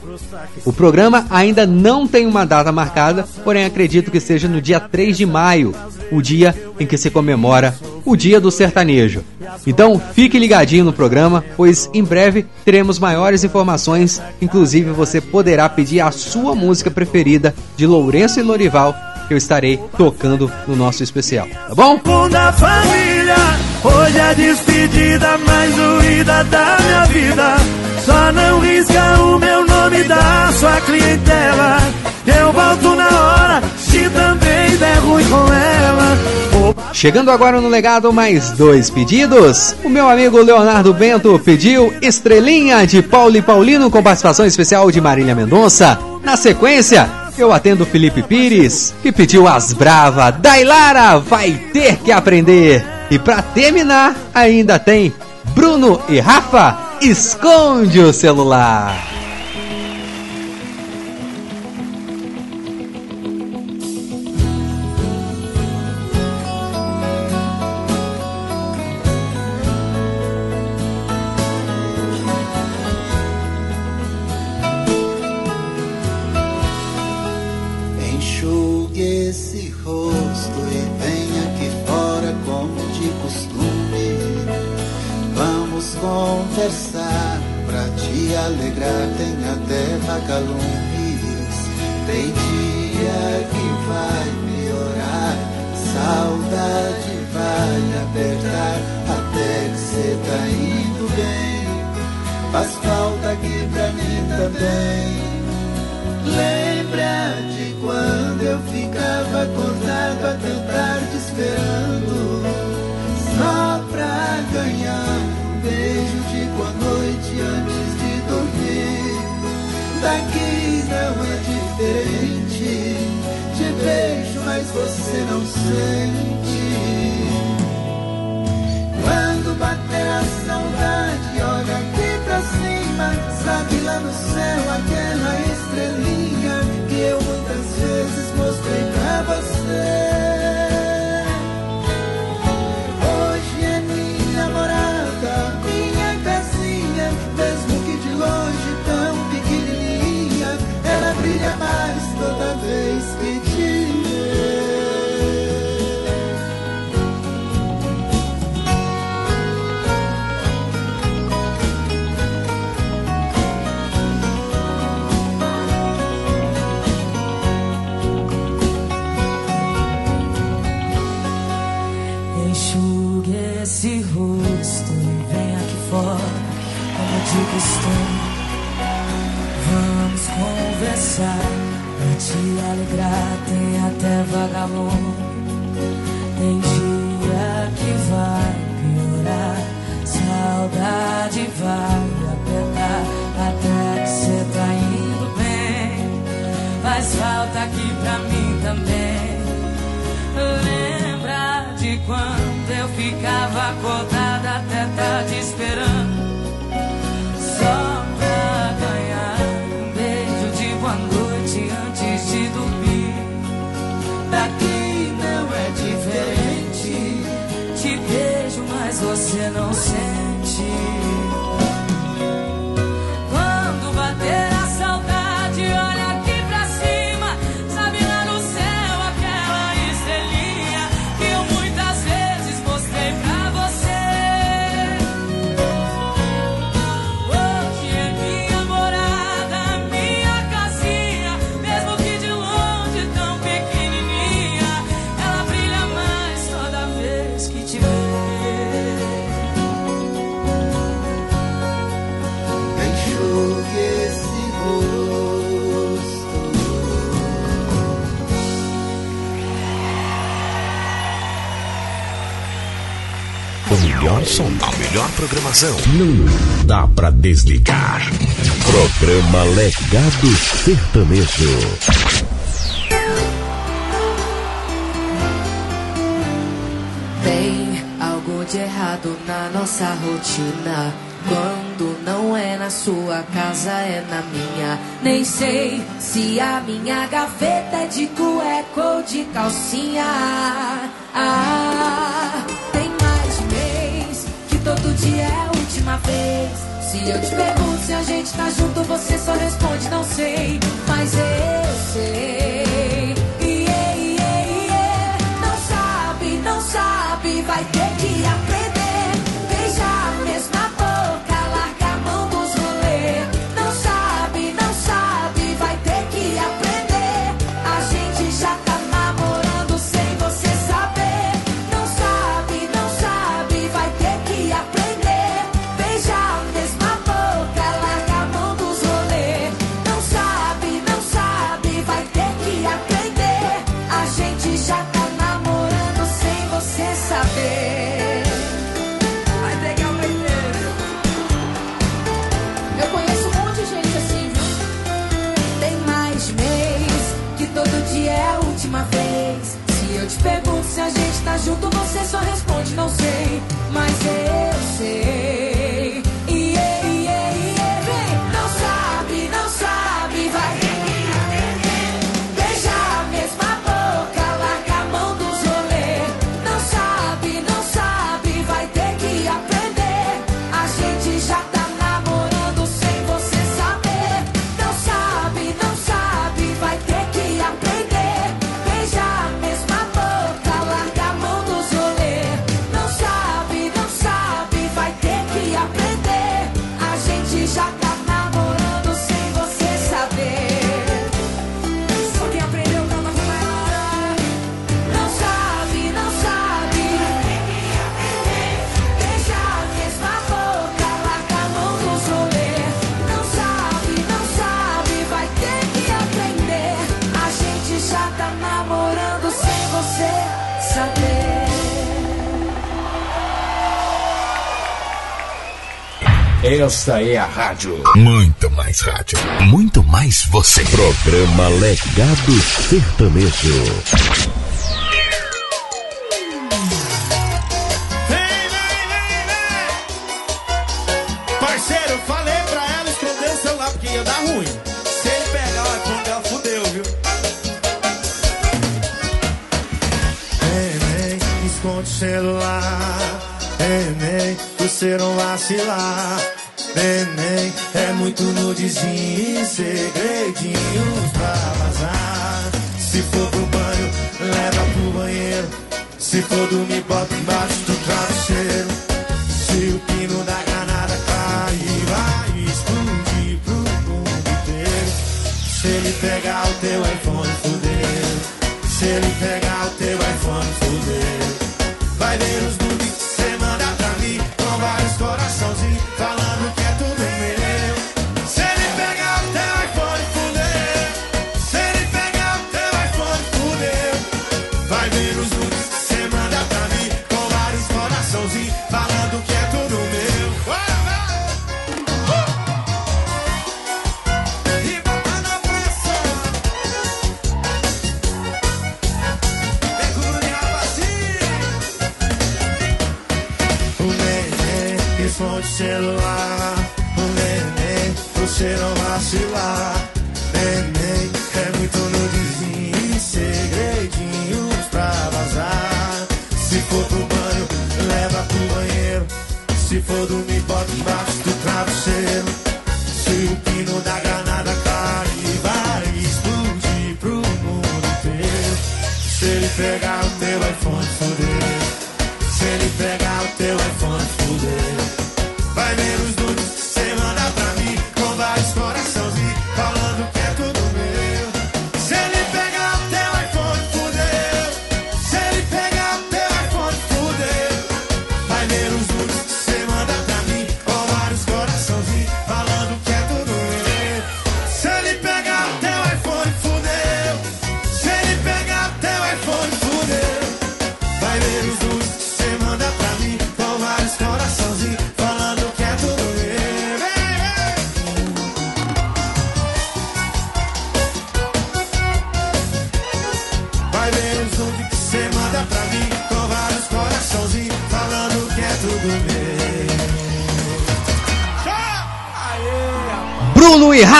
O programa ainda não tem uma data marcada, porém acredito que seja no dia 3 de maio, o dia em que se comemora o Dia do Sertanejo. Então fique ligadinho no programa, pois em breve teremos maiores informações, inclusive você poderá pedir a sua música preferida de Lourenço e Lorival, que eu estarei tocando no nosso especial, tá bom? Da família, hoje é despedida mais doída da minha vida. Só não risca o meu nome da sua clientela. Eu volto na hora, ruim com ela. Chegando agora no legado, mais dois pedidos. O meu amigo Leonardo Bento pediu Estrelinha de Paulo e Paulino com participação especial de Marília Mendonça. Na sequência, eu atendo Felipe Pires, que pediu as brava. Dailara vai ter que aprender. E para terminar, ainda tem Bruno e Rafa. Esconde o celular. programação. Não dá para desligar. Programa Legado Sertanejo. Tem algo de errado na nossa rotina. Quando não é na sua casa, é na minha. Nem sei se a minha gaveta é de cueca ou de calcinha. Ah, última vez. Se eu te pergunto se a gente tá junto, você só responde não sei. Mas eu sei. Yeah, yeah, yeah. Não sabe, não sabe, vai ter que. Essa é a rádio. Muito mais rádio. Muito mais você. Programa Legado Sertanejo. pega o teu iPhone, fudeu. Se ele pega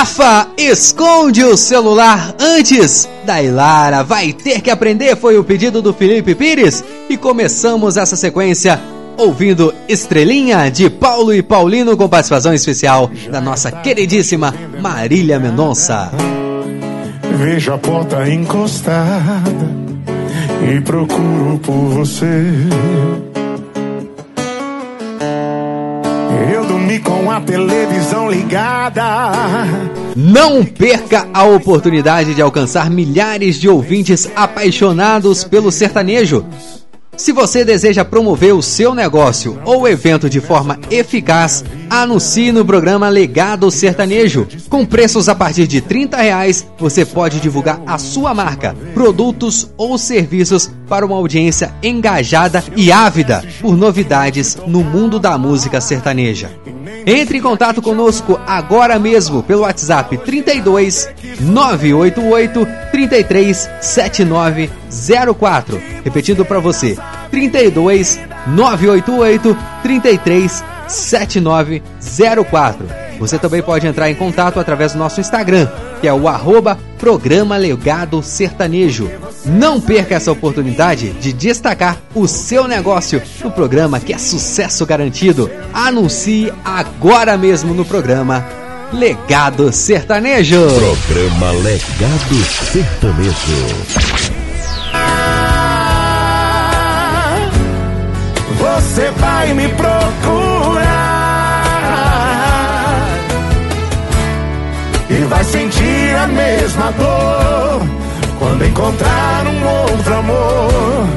Rafa, esconde o celular antes. Dailara vai ter que aprender, foi o pedido do Felipe Pires. E começamos essa sequência ouvindo Estrelinha de Paulo e Paulino com participação especial da nossa queridíssima Marília Mendonça. Vejo a porta encostada e procuro por você. A televisão ligada. Não perca a oportunidade de alcançar milhares de ouvintes apaixonados pelo sertanejo. Se você deseja promover o seu negócio ou evento de forma eficaz, anuncie no programa Legado Sertanejo. Com preços a partir de 30 reais, você pode divulgar a sua marca, produtos ou serviços para uma audiência engajada e ávida por novidades no mundo da música sertaneja. Entre em contato conosco agora mesmo pelo WhatsApp 32 988 33 7904. Repetindo para você, 32 988 33 7904. Você também pode entrar em contato através do nosso Instagram, que é o arroba Programa Legado Sertanejo. Não perca essa oportunidade de destacar o seu negócio no programa que é sucesso garantido. Anuncie agora mesmo no programa Legado Sertanejo. Programa Legado Sertanejo. Você vai me procurar vai sentir a mesma dor quando encontrar um outro amor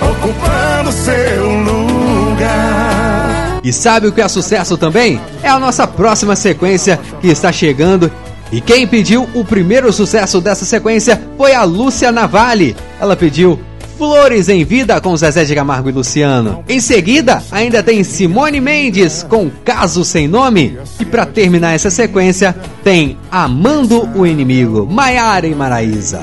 ocupando seu lugar. E sabe o que é sucesso também? É a nossa próxima sequência que está chegando. E quem pediu o primeiro sucesso dessa sequência foi a Lúcia Navalli. Ela pediu Flores em Vida com Zezé de Camargo e Luciano. Em seguida, ainda tem Simone Mendes com Caso Sem Nome. E para terminar essa sequência, tem Amando o Inimigo, Maiara e Maraísa.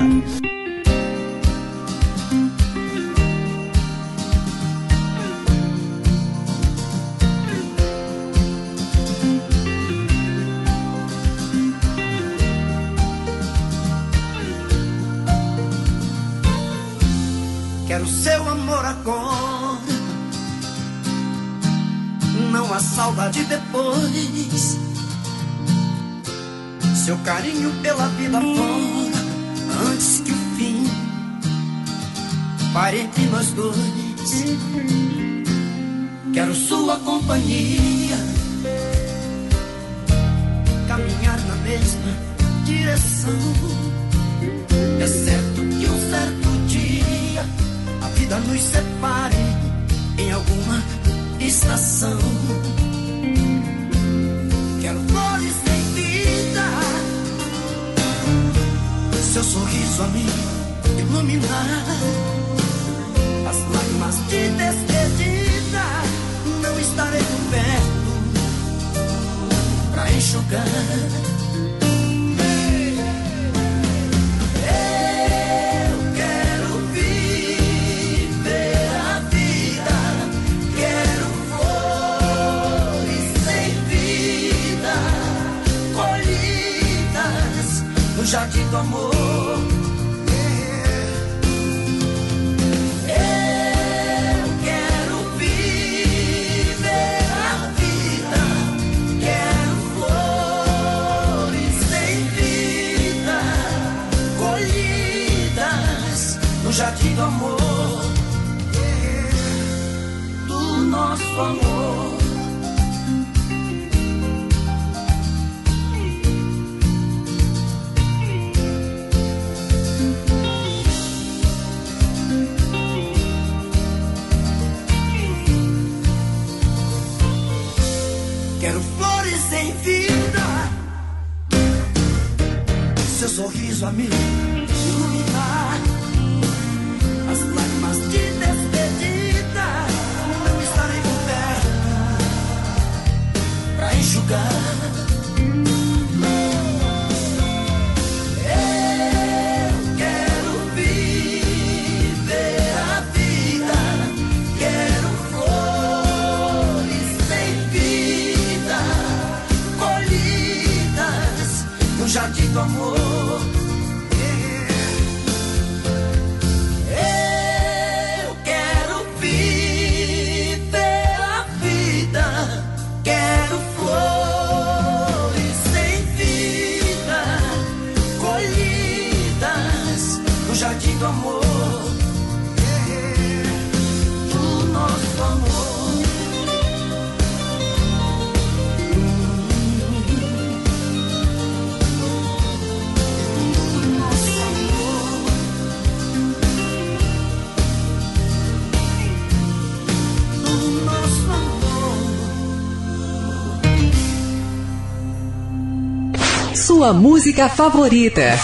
sua música favorita.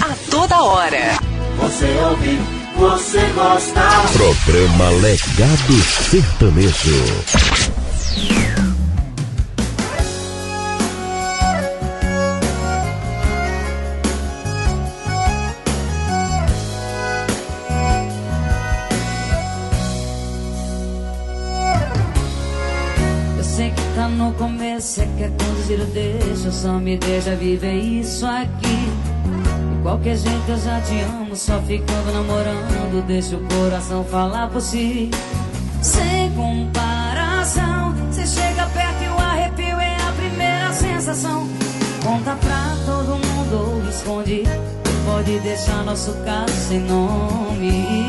A toda hora. Você ouve, você gosta. Programa Legado Sertanejo. deixa, só me deixa viver isso aqui. De qualquer jeito eu já te amo, só ficando namorando, deixa o coração falar por si. Sem comparação, você chega perto e o arrepio é a primeira sensação. Conta pra todo mundo, esconde, pode deixar nosso caso sem nome.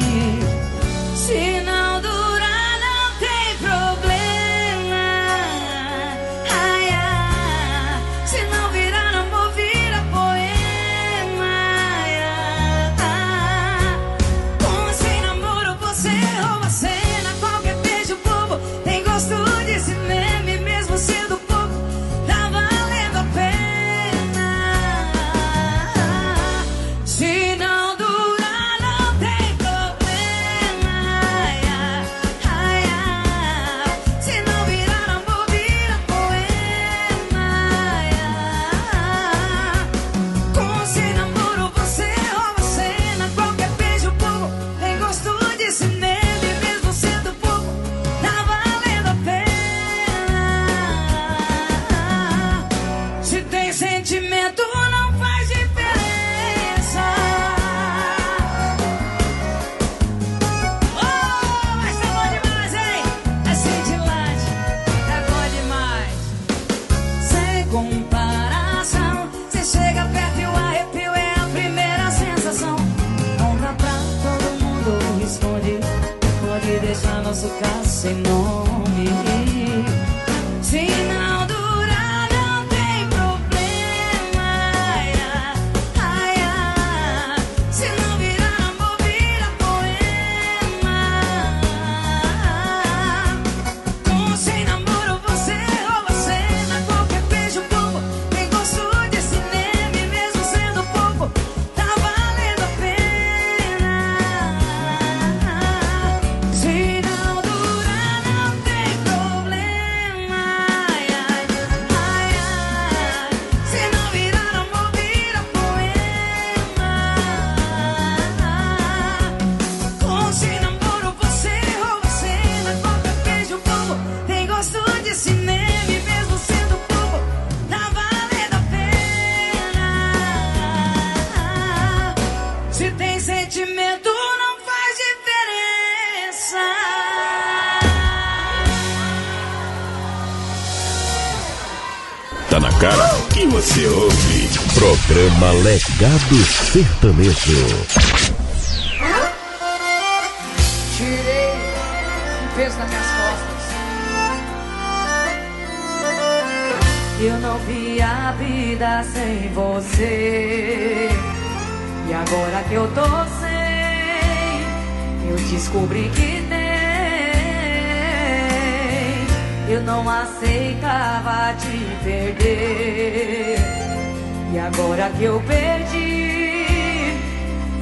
Programa Legado Sertanejo. Tirei um peso nas minhas costas. Eu não vi a vida sem você. E agora que eu tô sem, eu descobri que tem. Eu não aceitava te perder e agora que eu perdi,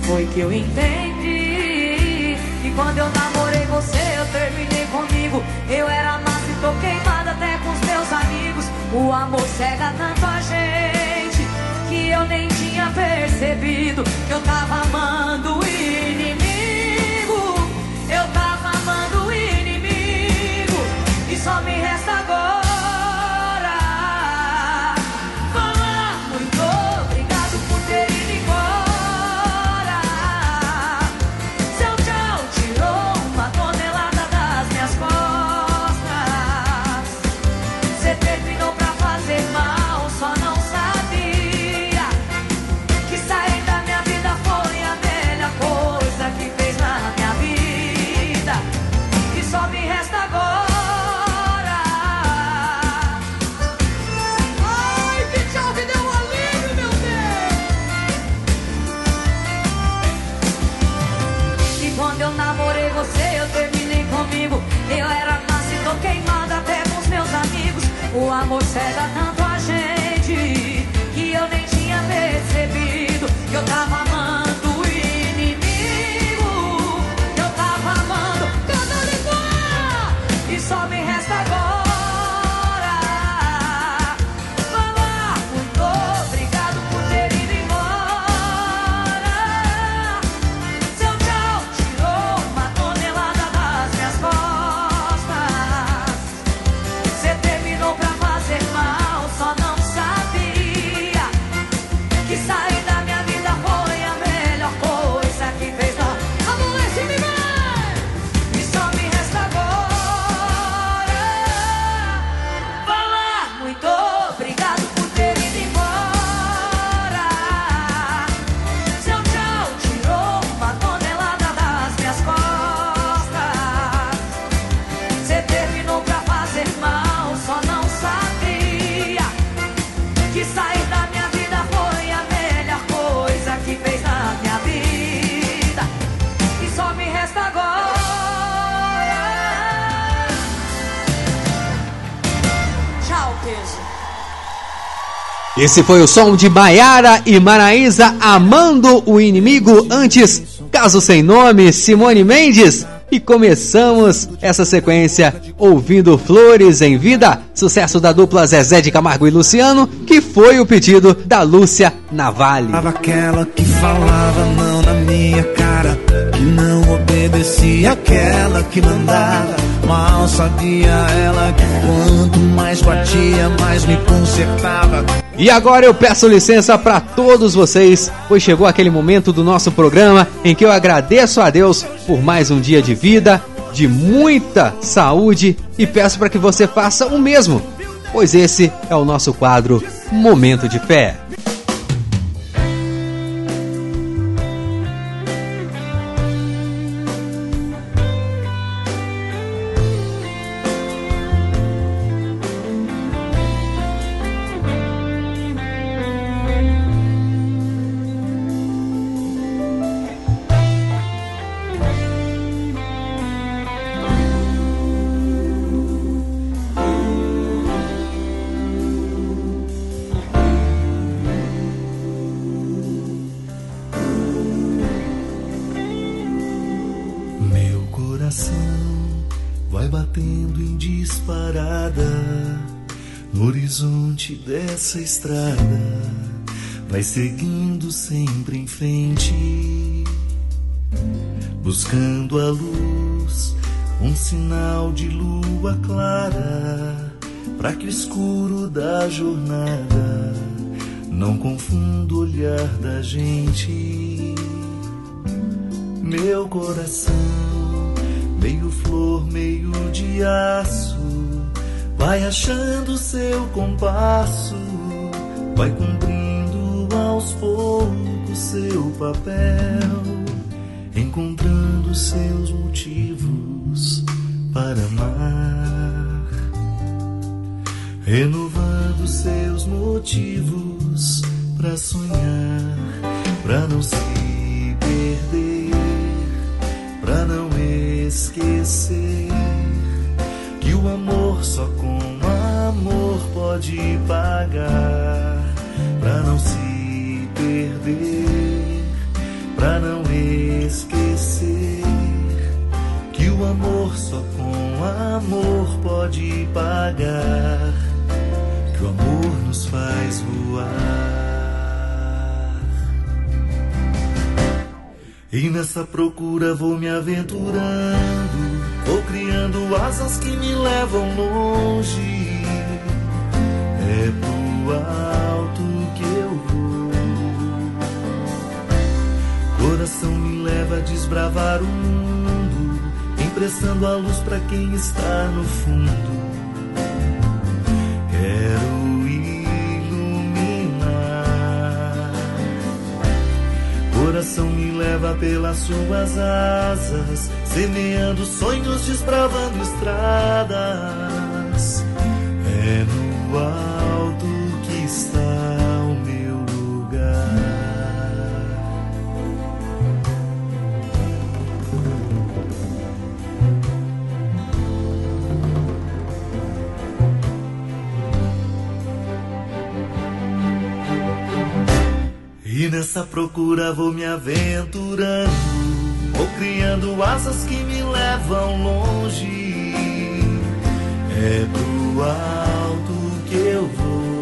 foi que eu entendi. E quando eu namorei você, eu terminei comigo. Eu era massa e tô queimada até com os meus amigos. O amor cega tanto a gente que eu nem tinha percebido que eu tava amando o inimigo. 세상. Esse foi o som de Maiara e Maraísa amando o inimigo antes, caso sem nome, Simone Mendes. E começamos essa sequência ouvindo Flores em Vida, sucesso da dupla Zezé de Camargo e Luciano, que foi o pedido da Lúcia Navalli. Aquela que falava não minha cara, que não obedecia aquela que mandava. Mal sabia ela que quanto mais batia, mais me consertava. E agora eu peço licença para todos vocês, pois chegou aquele momento do nosso programa em que eu agradeço a Deus por mais um dia de vida, de muita saúde e peço para que você faça o mesmo, pois esse é o nosso quadro Momento de Fé. No horizonte dessa estrada. Vai seguindo sempre em frente, buscando a luz, um sinal de lua clara, para que o escuro da jornada não confunda o olhar da gente. Meu coração, meio flor, meio de aço, vai achando seu compasso, vai cumprindo aos poucos seu papel, encontrando seus motivos para amar, renovando seus motivos para sonhar, para não se perder pra não esquecer que o amor só pode pagar, pra não se perder, pra não esquecer que o amor só com amor pode pagar, que o amor nos faz voar. E nessa procura vou me aventurando, vou criando asas que me levam longe. É pro alto que eu vou. Coração me leva a desbravar o mundo, emprestando a luz pra quem está no fundo. Quero iluminar. Coração me leva pelas suas asas, semeando sonhos, desbravando estradas. É no alto E nessa procura vou me aventurando, vou criando asas que me levam longe. É pro alto que eu vou.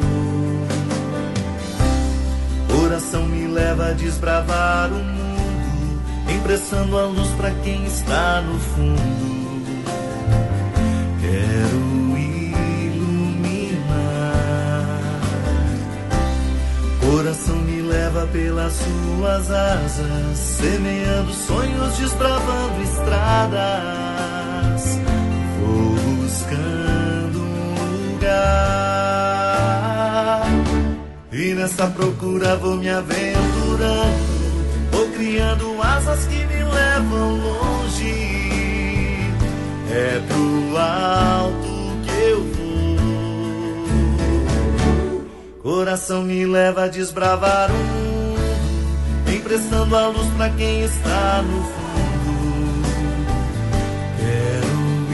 Coração me leva a desbravar o mundo, emprestando a luz pra quem está no fundo. Pelas suas asas, semeando sonhos, desbravando estradas. Vou buscando um lugar. E nessa procura vou me aventurando, vou criando asas que me levam longe. É pro alto que eu vou. Coração me leva a desbravar mundo, emprestando a luz pra quem está no fundo. Quero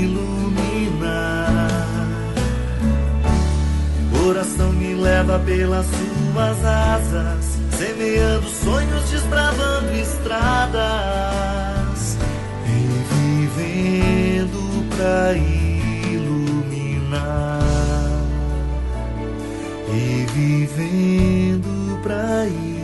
iluminar. Coração me leva pelas suas asas, semeando sonhos, desbravando estradas e vivendo pra iluminar. E vivendo pra iluminar.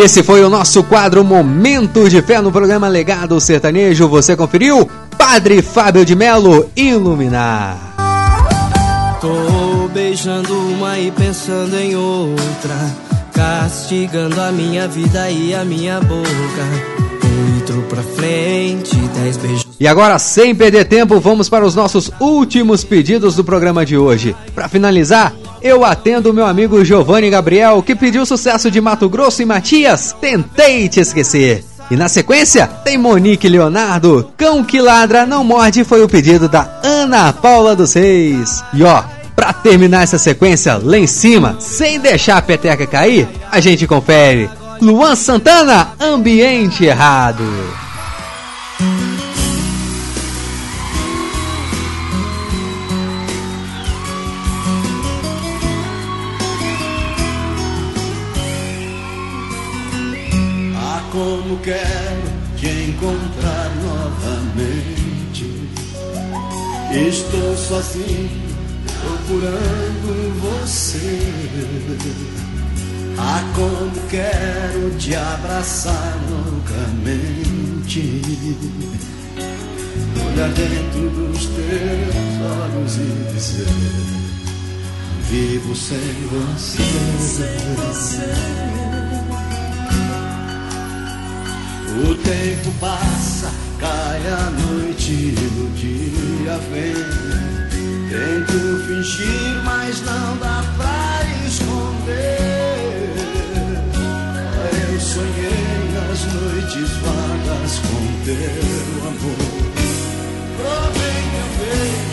Esse foi o nosso quadro Momento de Fé no programa Legado Sertanejo. Você conferiu? Padre Fábio de Melo, Iluminar. Tô beijando uma e pensando em outra, castigando a minha vida e a minha boca. Pra frente, dez beijos. E agora, sem perder tempo, vamos para os nossos últimos pedidos do programa de hoje. Para finalizar, eu atendo meu amigo Giovanni Gabriel, que pediu sucesso de Mato Grosso e Matias. Tentei te esquecer. E na sequência, tem Monique Leonardo. Cão que ladra não morde foi o pedido da Ana Paula dos Reis. E ó, pra terminar essa sequência lá em cima, sem deixar a peteca cair, a gente confere. Luan Santana, Ambiente Errado. Ah, como quero te encontrar novamente. Estou sozinho procurando você. Ah, como quero te abraçar loucamente. Olhar dentro dos teus olhos e dizer: Vivo sem você. O tempo passa, cai a noite e o dia vem. Tento fingir, mas não dá pra esconder. Noites vagas com teu amor. Provei meu beijo,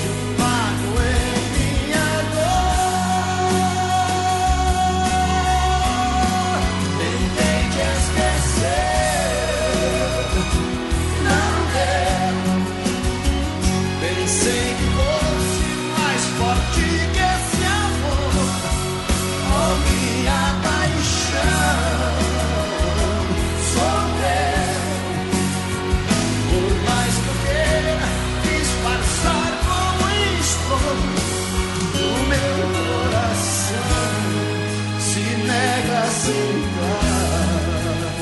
aceitar.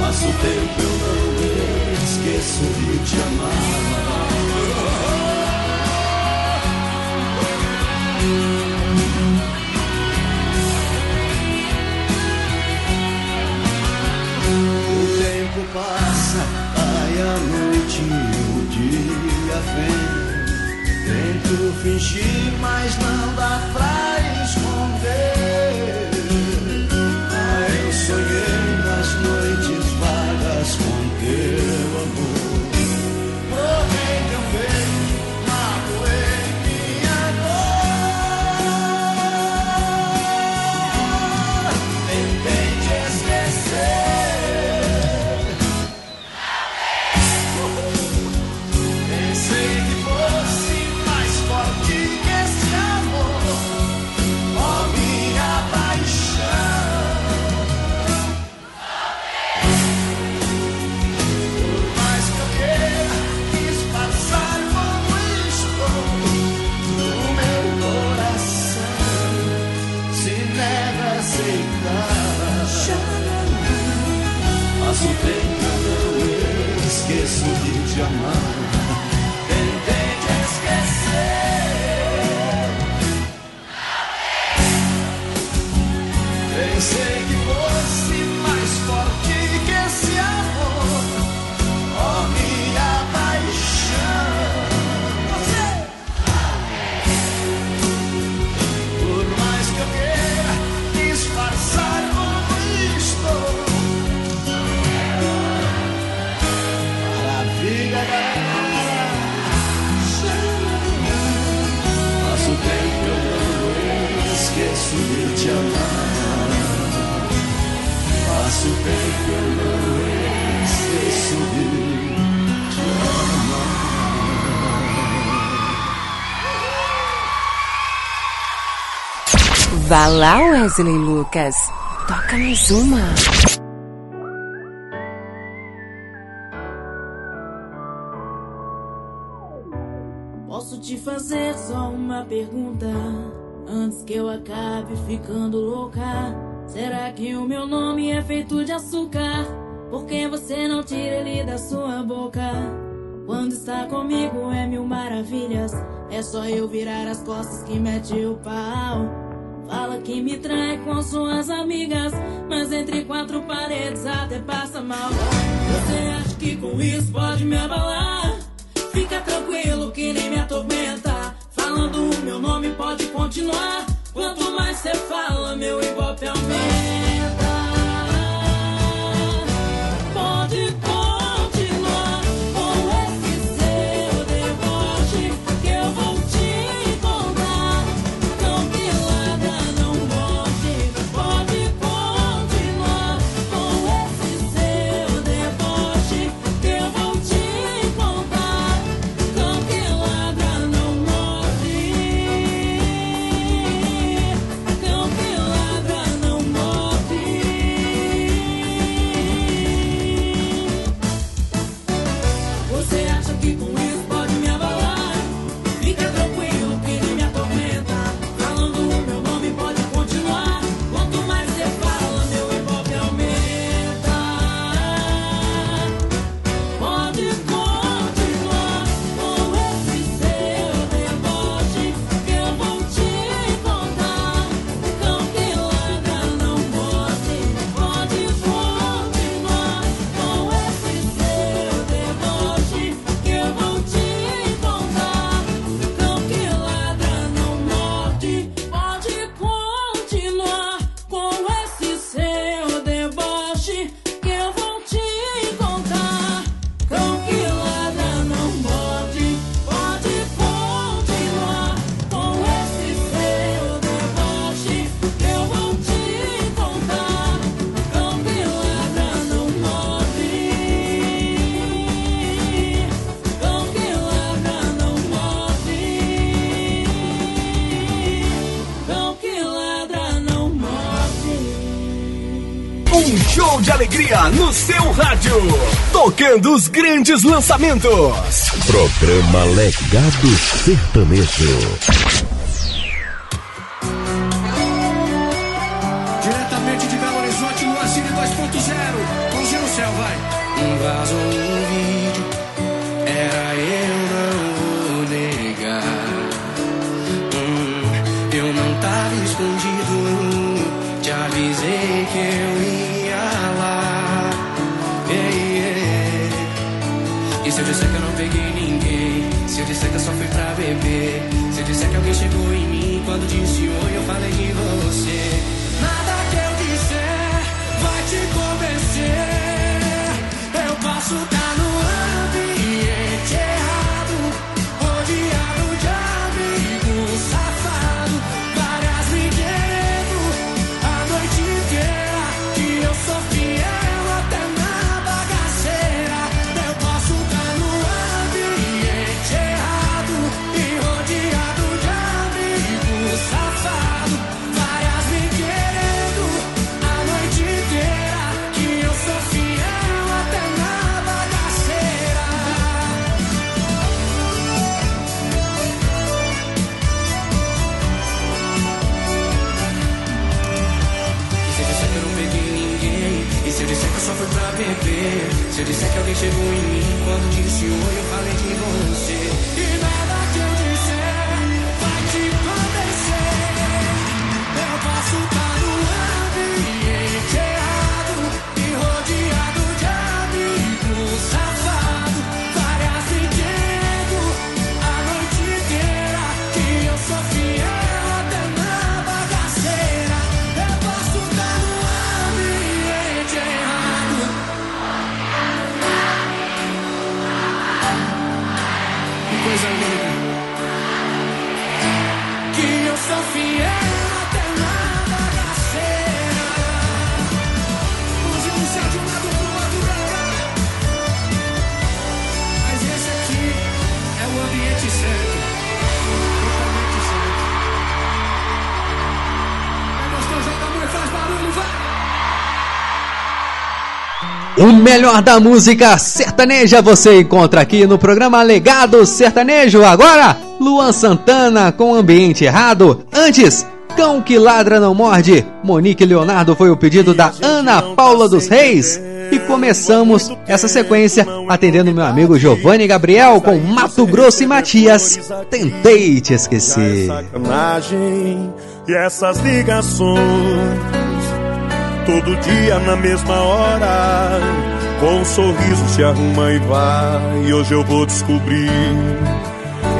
Passa o tempo eu não esqueço de te amar. O tempo passa, vai a noite o dia vem. Tento fingir, mas não dá pra Vá lá, Wesley Lucas. Toca mais uma. Posso te fazer só uma pergunta? Antes que eu acabe ficando louca. Será que o meu nome é feito de açúcar? Por que você não tira ele da sua boca? Quando está comigo é mil maravilhas. É só eu virar as costas que mete o pau que me trai com suas amigas, mas entre quatro paredes até passa mal. Você acha que com isso pode alegria no seu rádio. Tocando os grandes lançamentos. Programa Legado Sertanejo. melhor da música sertaneja você encontra aqui no programa Legado Sertanejo. Agora, Luan Santana com Ambiente Errado. Antes, Cão que Ladra Não Morde. Monique Leonardo foi o pedido da Ana Paula dos Reis. E começamos essa sequência atendendo meu amigo Giovanni Gabriel com Mato Grosso e Matias. Tentei te esquecer. É sacanagem e essas ligações todo dia na mesma hora com um sorriso se arruma e vai. E hoje eu vou descobrir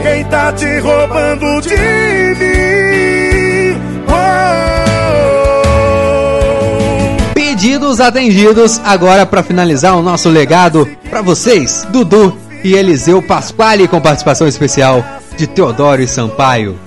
quem tá te roubando de mim. Oh, oh. oh. Pedidos atendidos agora para finalizar o nosso legado para vocês, Dudu e Eliseu Pasquale com participação especial de Teodoro e Sampaio.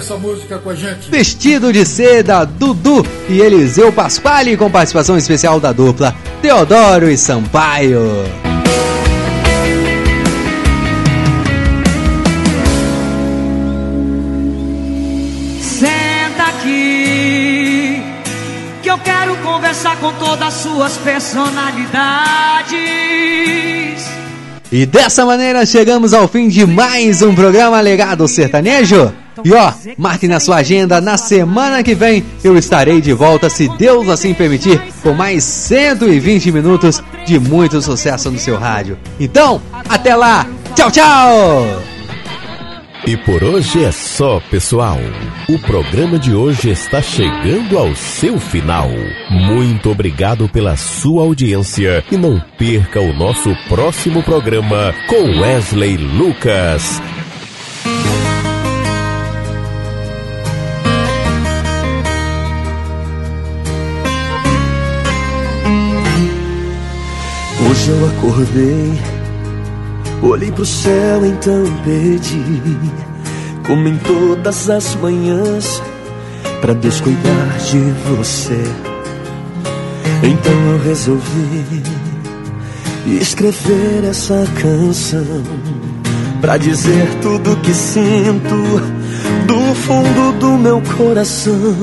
essa música com a gente? Vestido de seda, Dudu e Eliseu Pasquale, com participação especial da dupla Teodoro e Sampaio. Senta aqui, que eu quero conversar com todas as suas personalidades. E dessa maneira chegamos ao fim de mais um programa Legado Sertanejo. E ó, marque na sua agenda, na semana que vem eu estarei de volta, se Deus assim permitir, com mais 120 minutos de muito sucesso no seu rádio. Então, até lá! Tchau, tchau! E por hoje é só, pessoal. O programa de hoje está chegando ao seu final. Muito obrigado pela sua audiência e não perca o nosso próximo programa com Wesley Lucas. Eu acordei, olhei pro céu, então pedi, como em todas as manhãs, pra Deus cuidar de você. Então eu resolvi escrever essa canção pra dizer tudo que sinto do fundo do meu coração.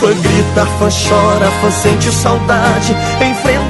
Fã grita, fã chora, fã sente saudade. Enfrenta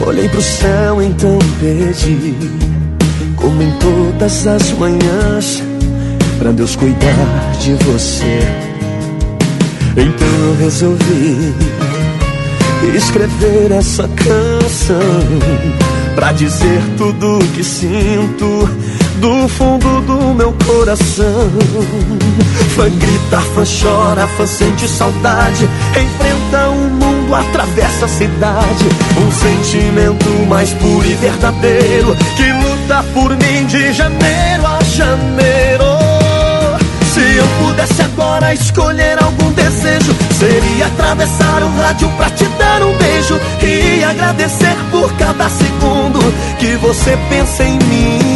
olhei pro céu, então pedi, como em todas as manhãs, pra Deus cuidar de você. Então eu resolvi escrever essa canção pra dizer tudo que sinto do fundo do meu coração. Fã grita, fã chora, fã sente saudade, enfrenta o mundo, atravessa a cidade. Um sentimento mais puro e verdadeiro que luta por mim de janeiro a janeiro. Se eu pudesse agora escolher algum desejo, seria atravessar o rádio pra te dar um beijo e agradecer por cada segundo que você pensa em mim.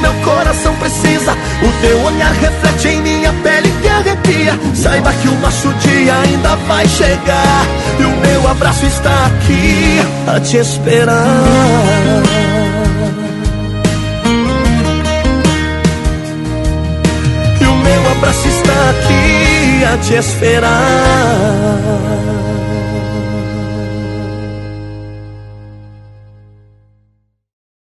meu coração precisa. O teu olhar reflete em minha pele que arrepia. Saiba que o nosso dia ainda vai chegar e o meu abraço está aqui a te esperar. E o meu abraço está aqui a te esperar.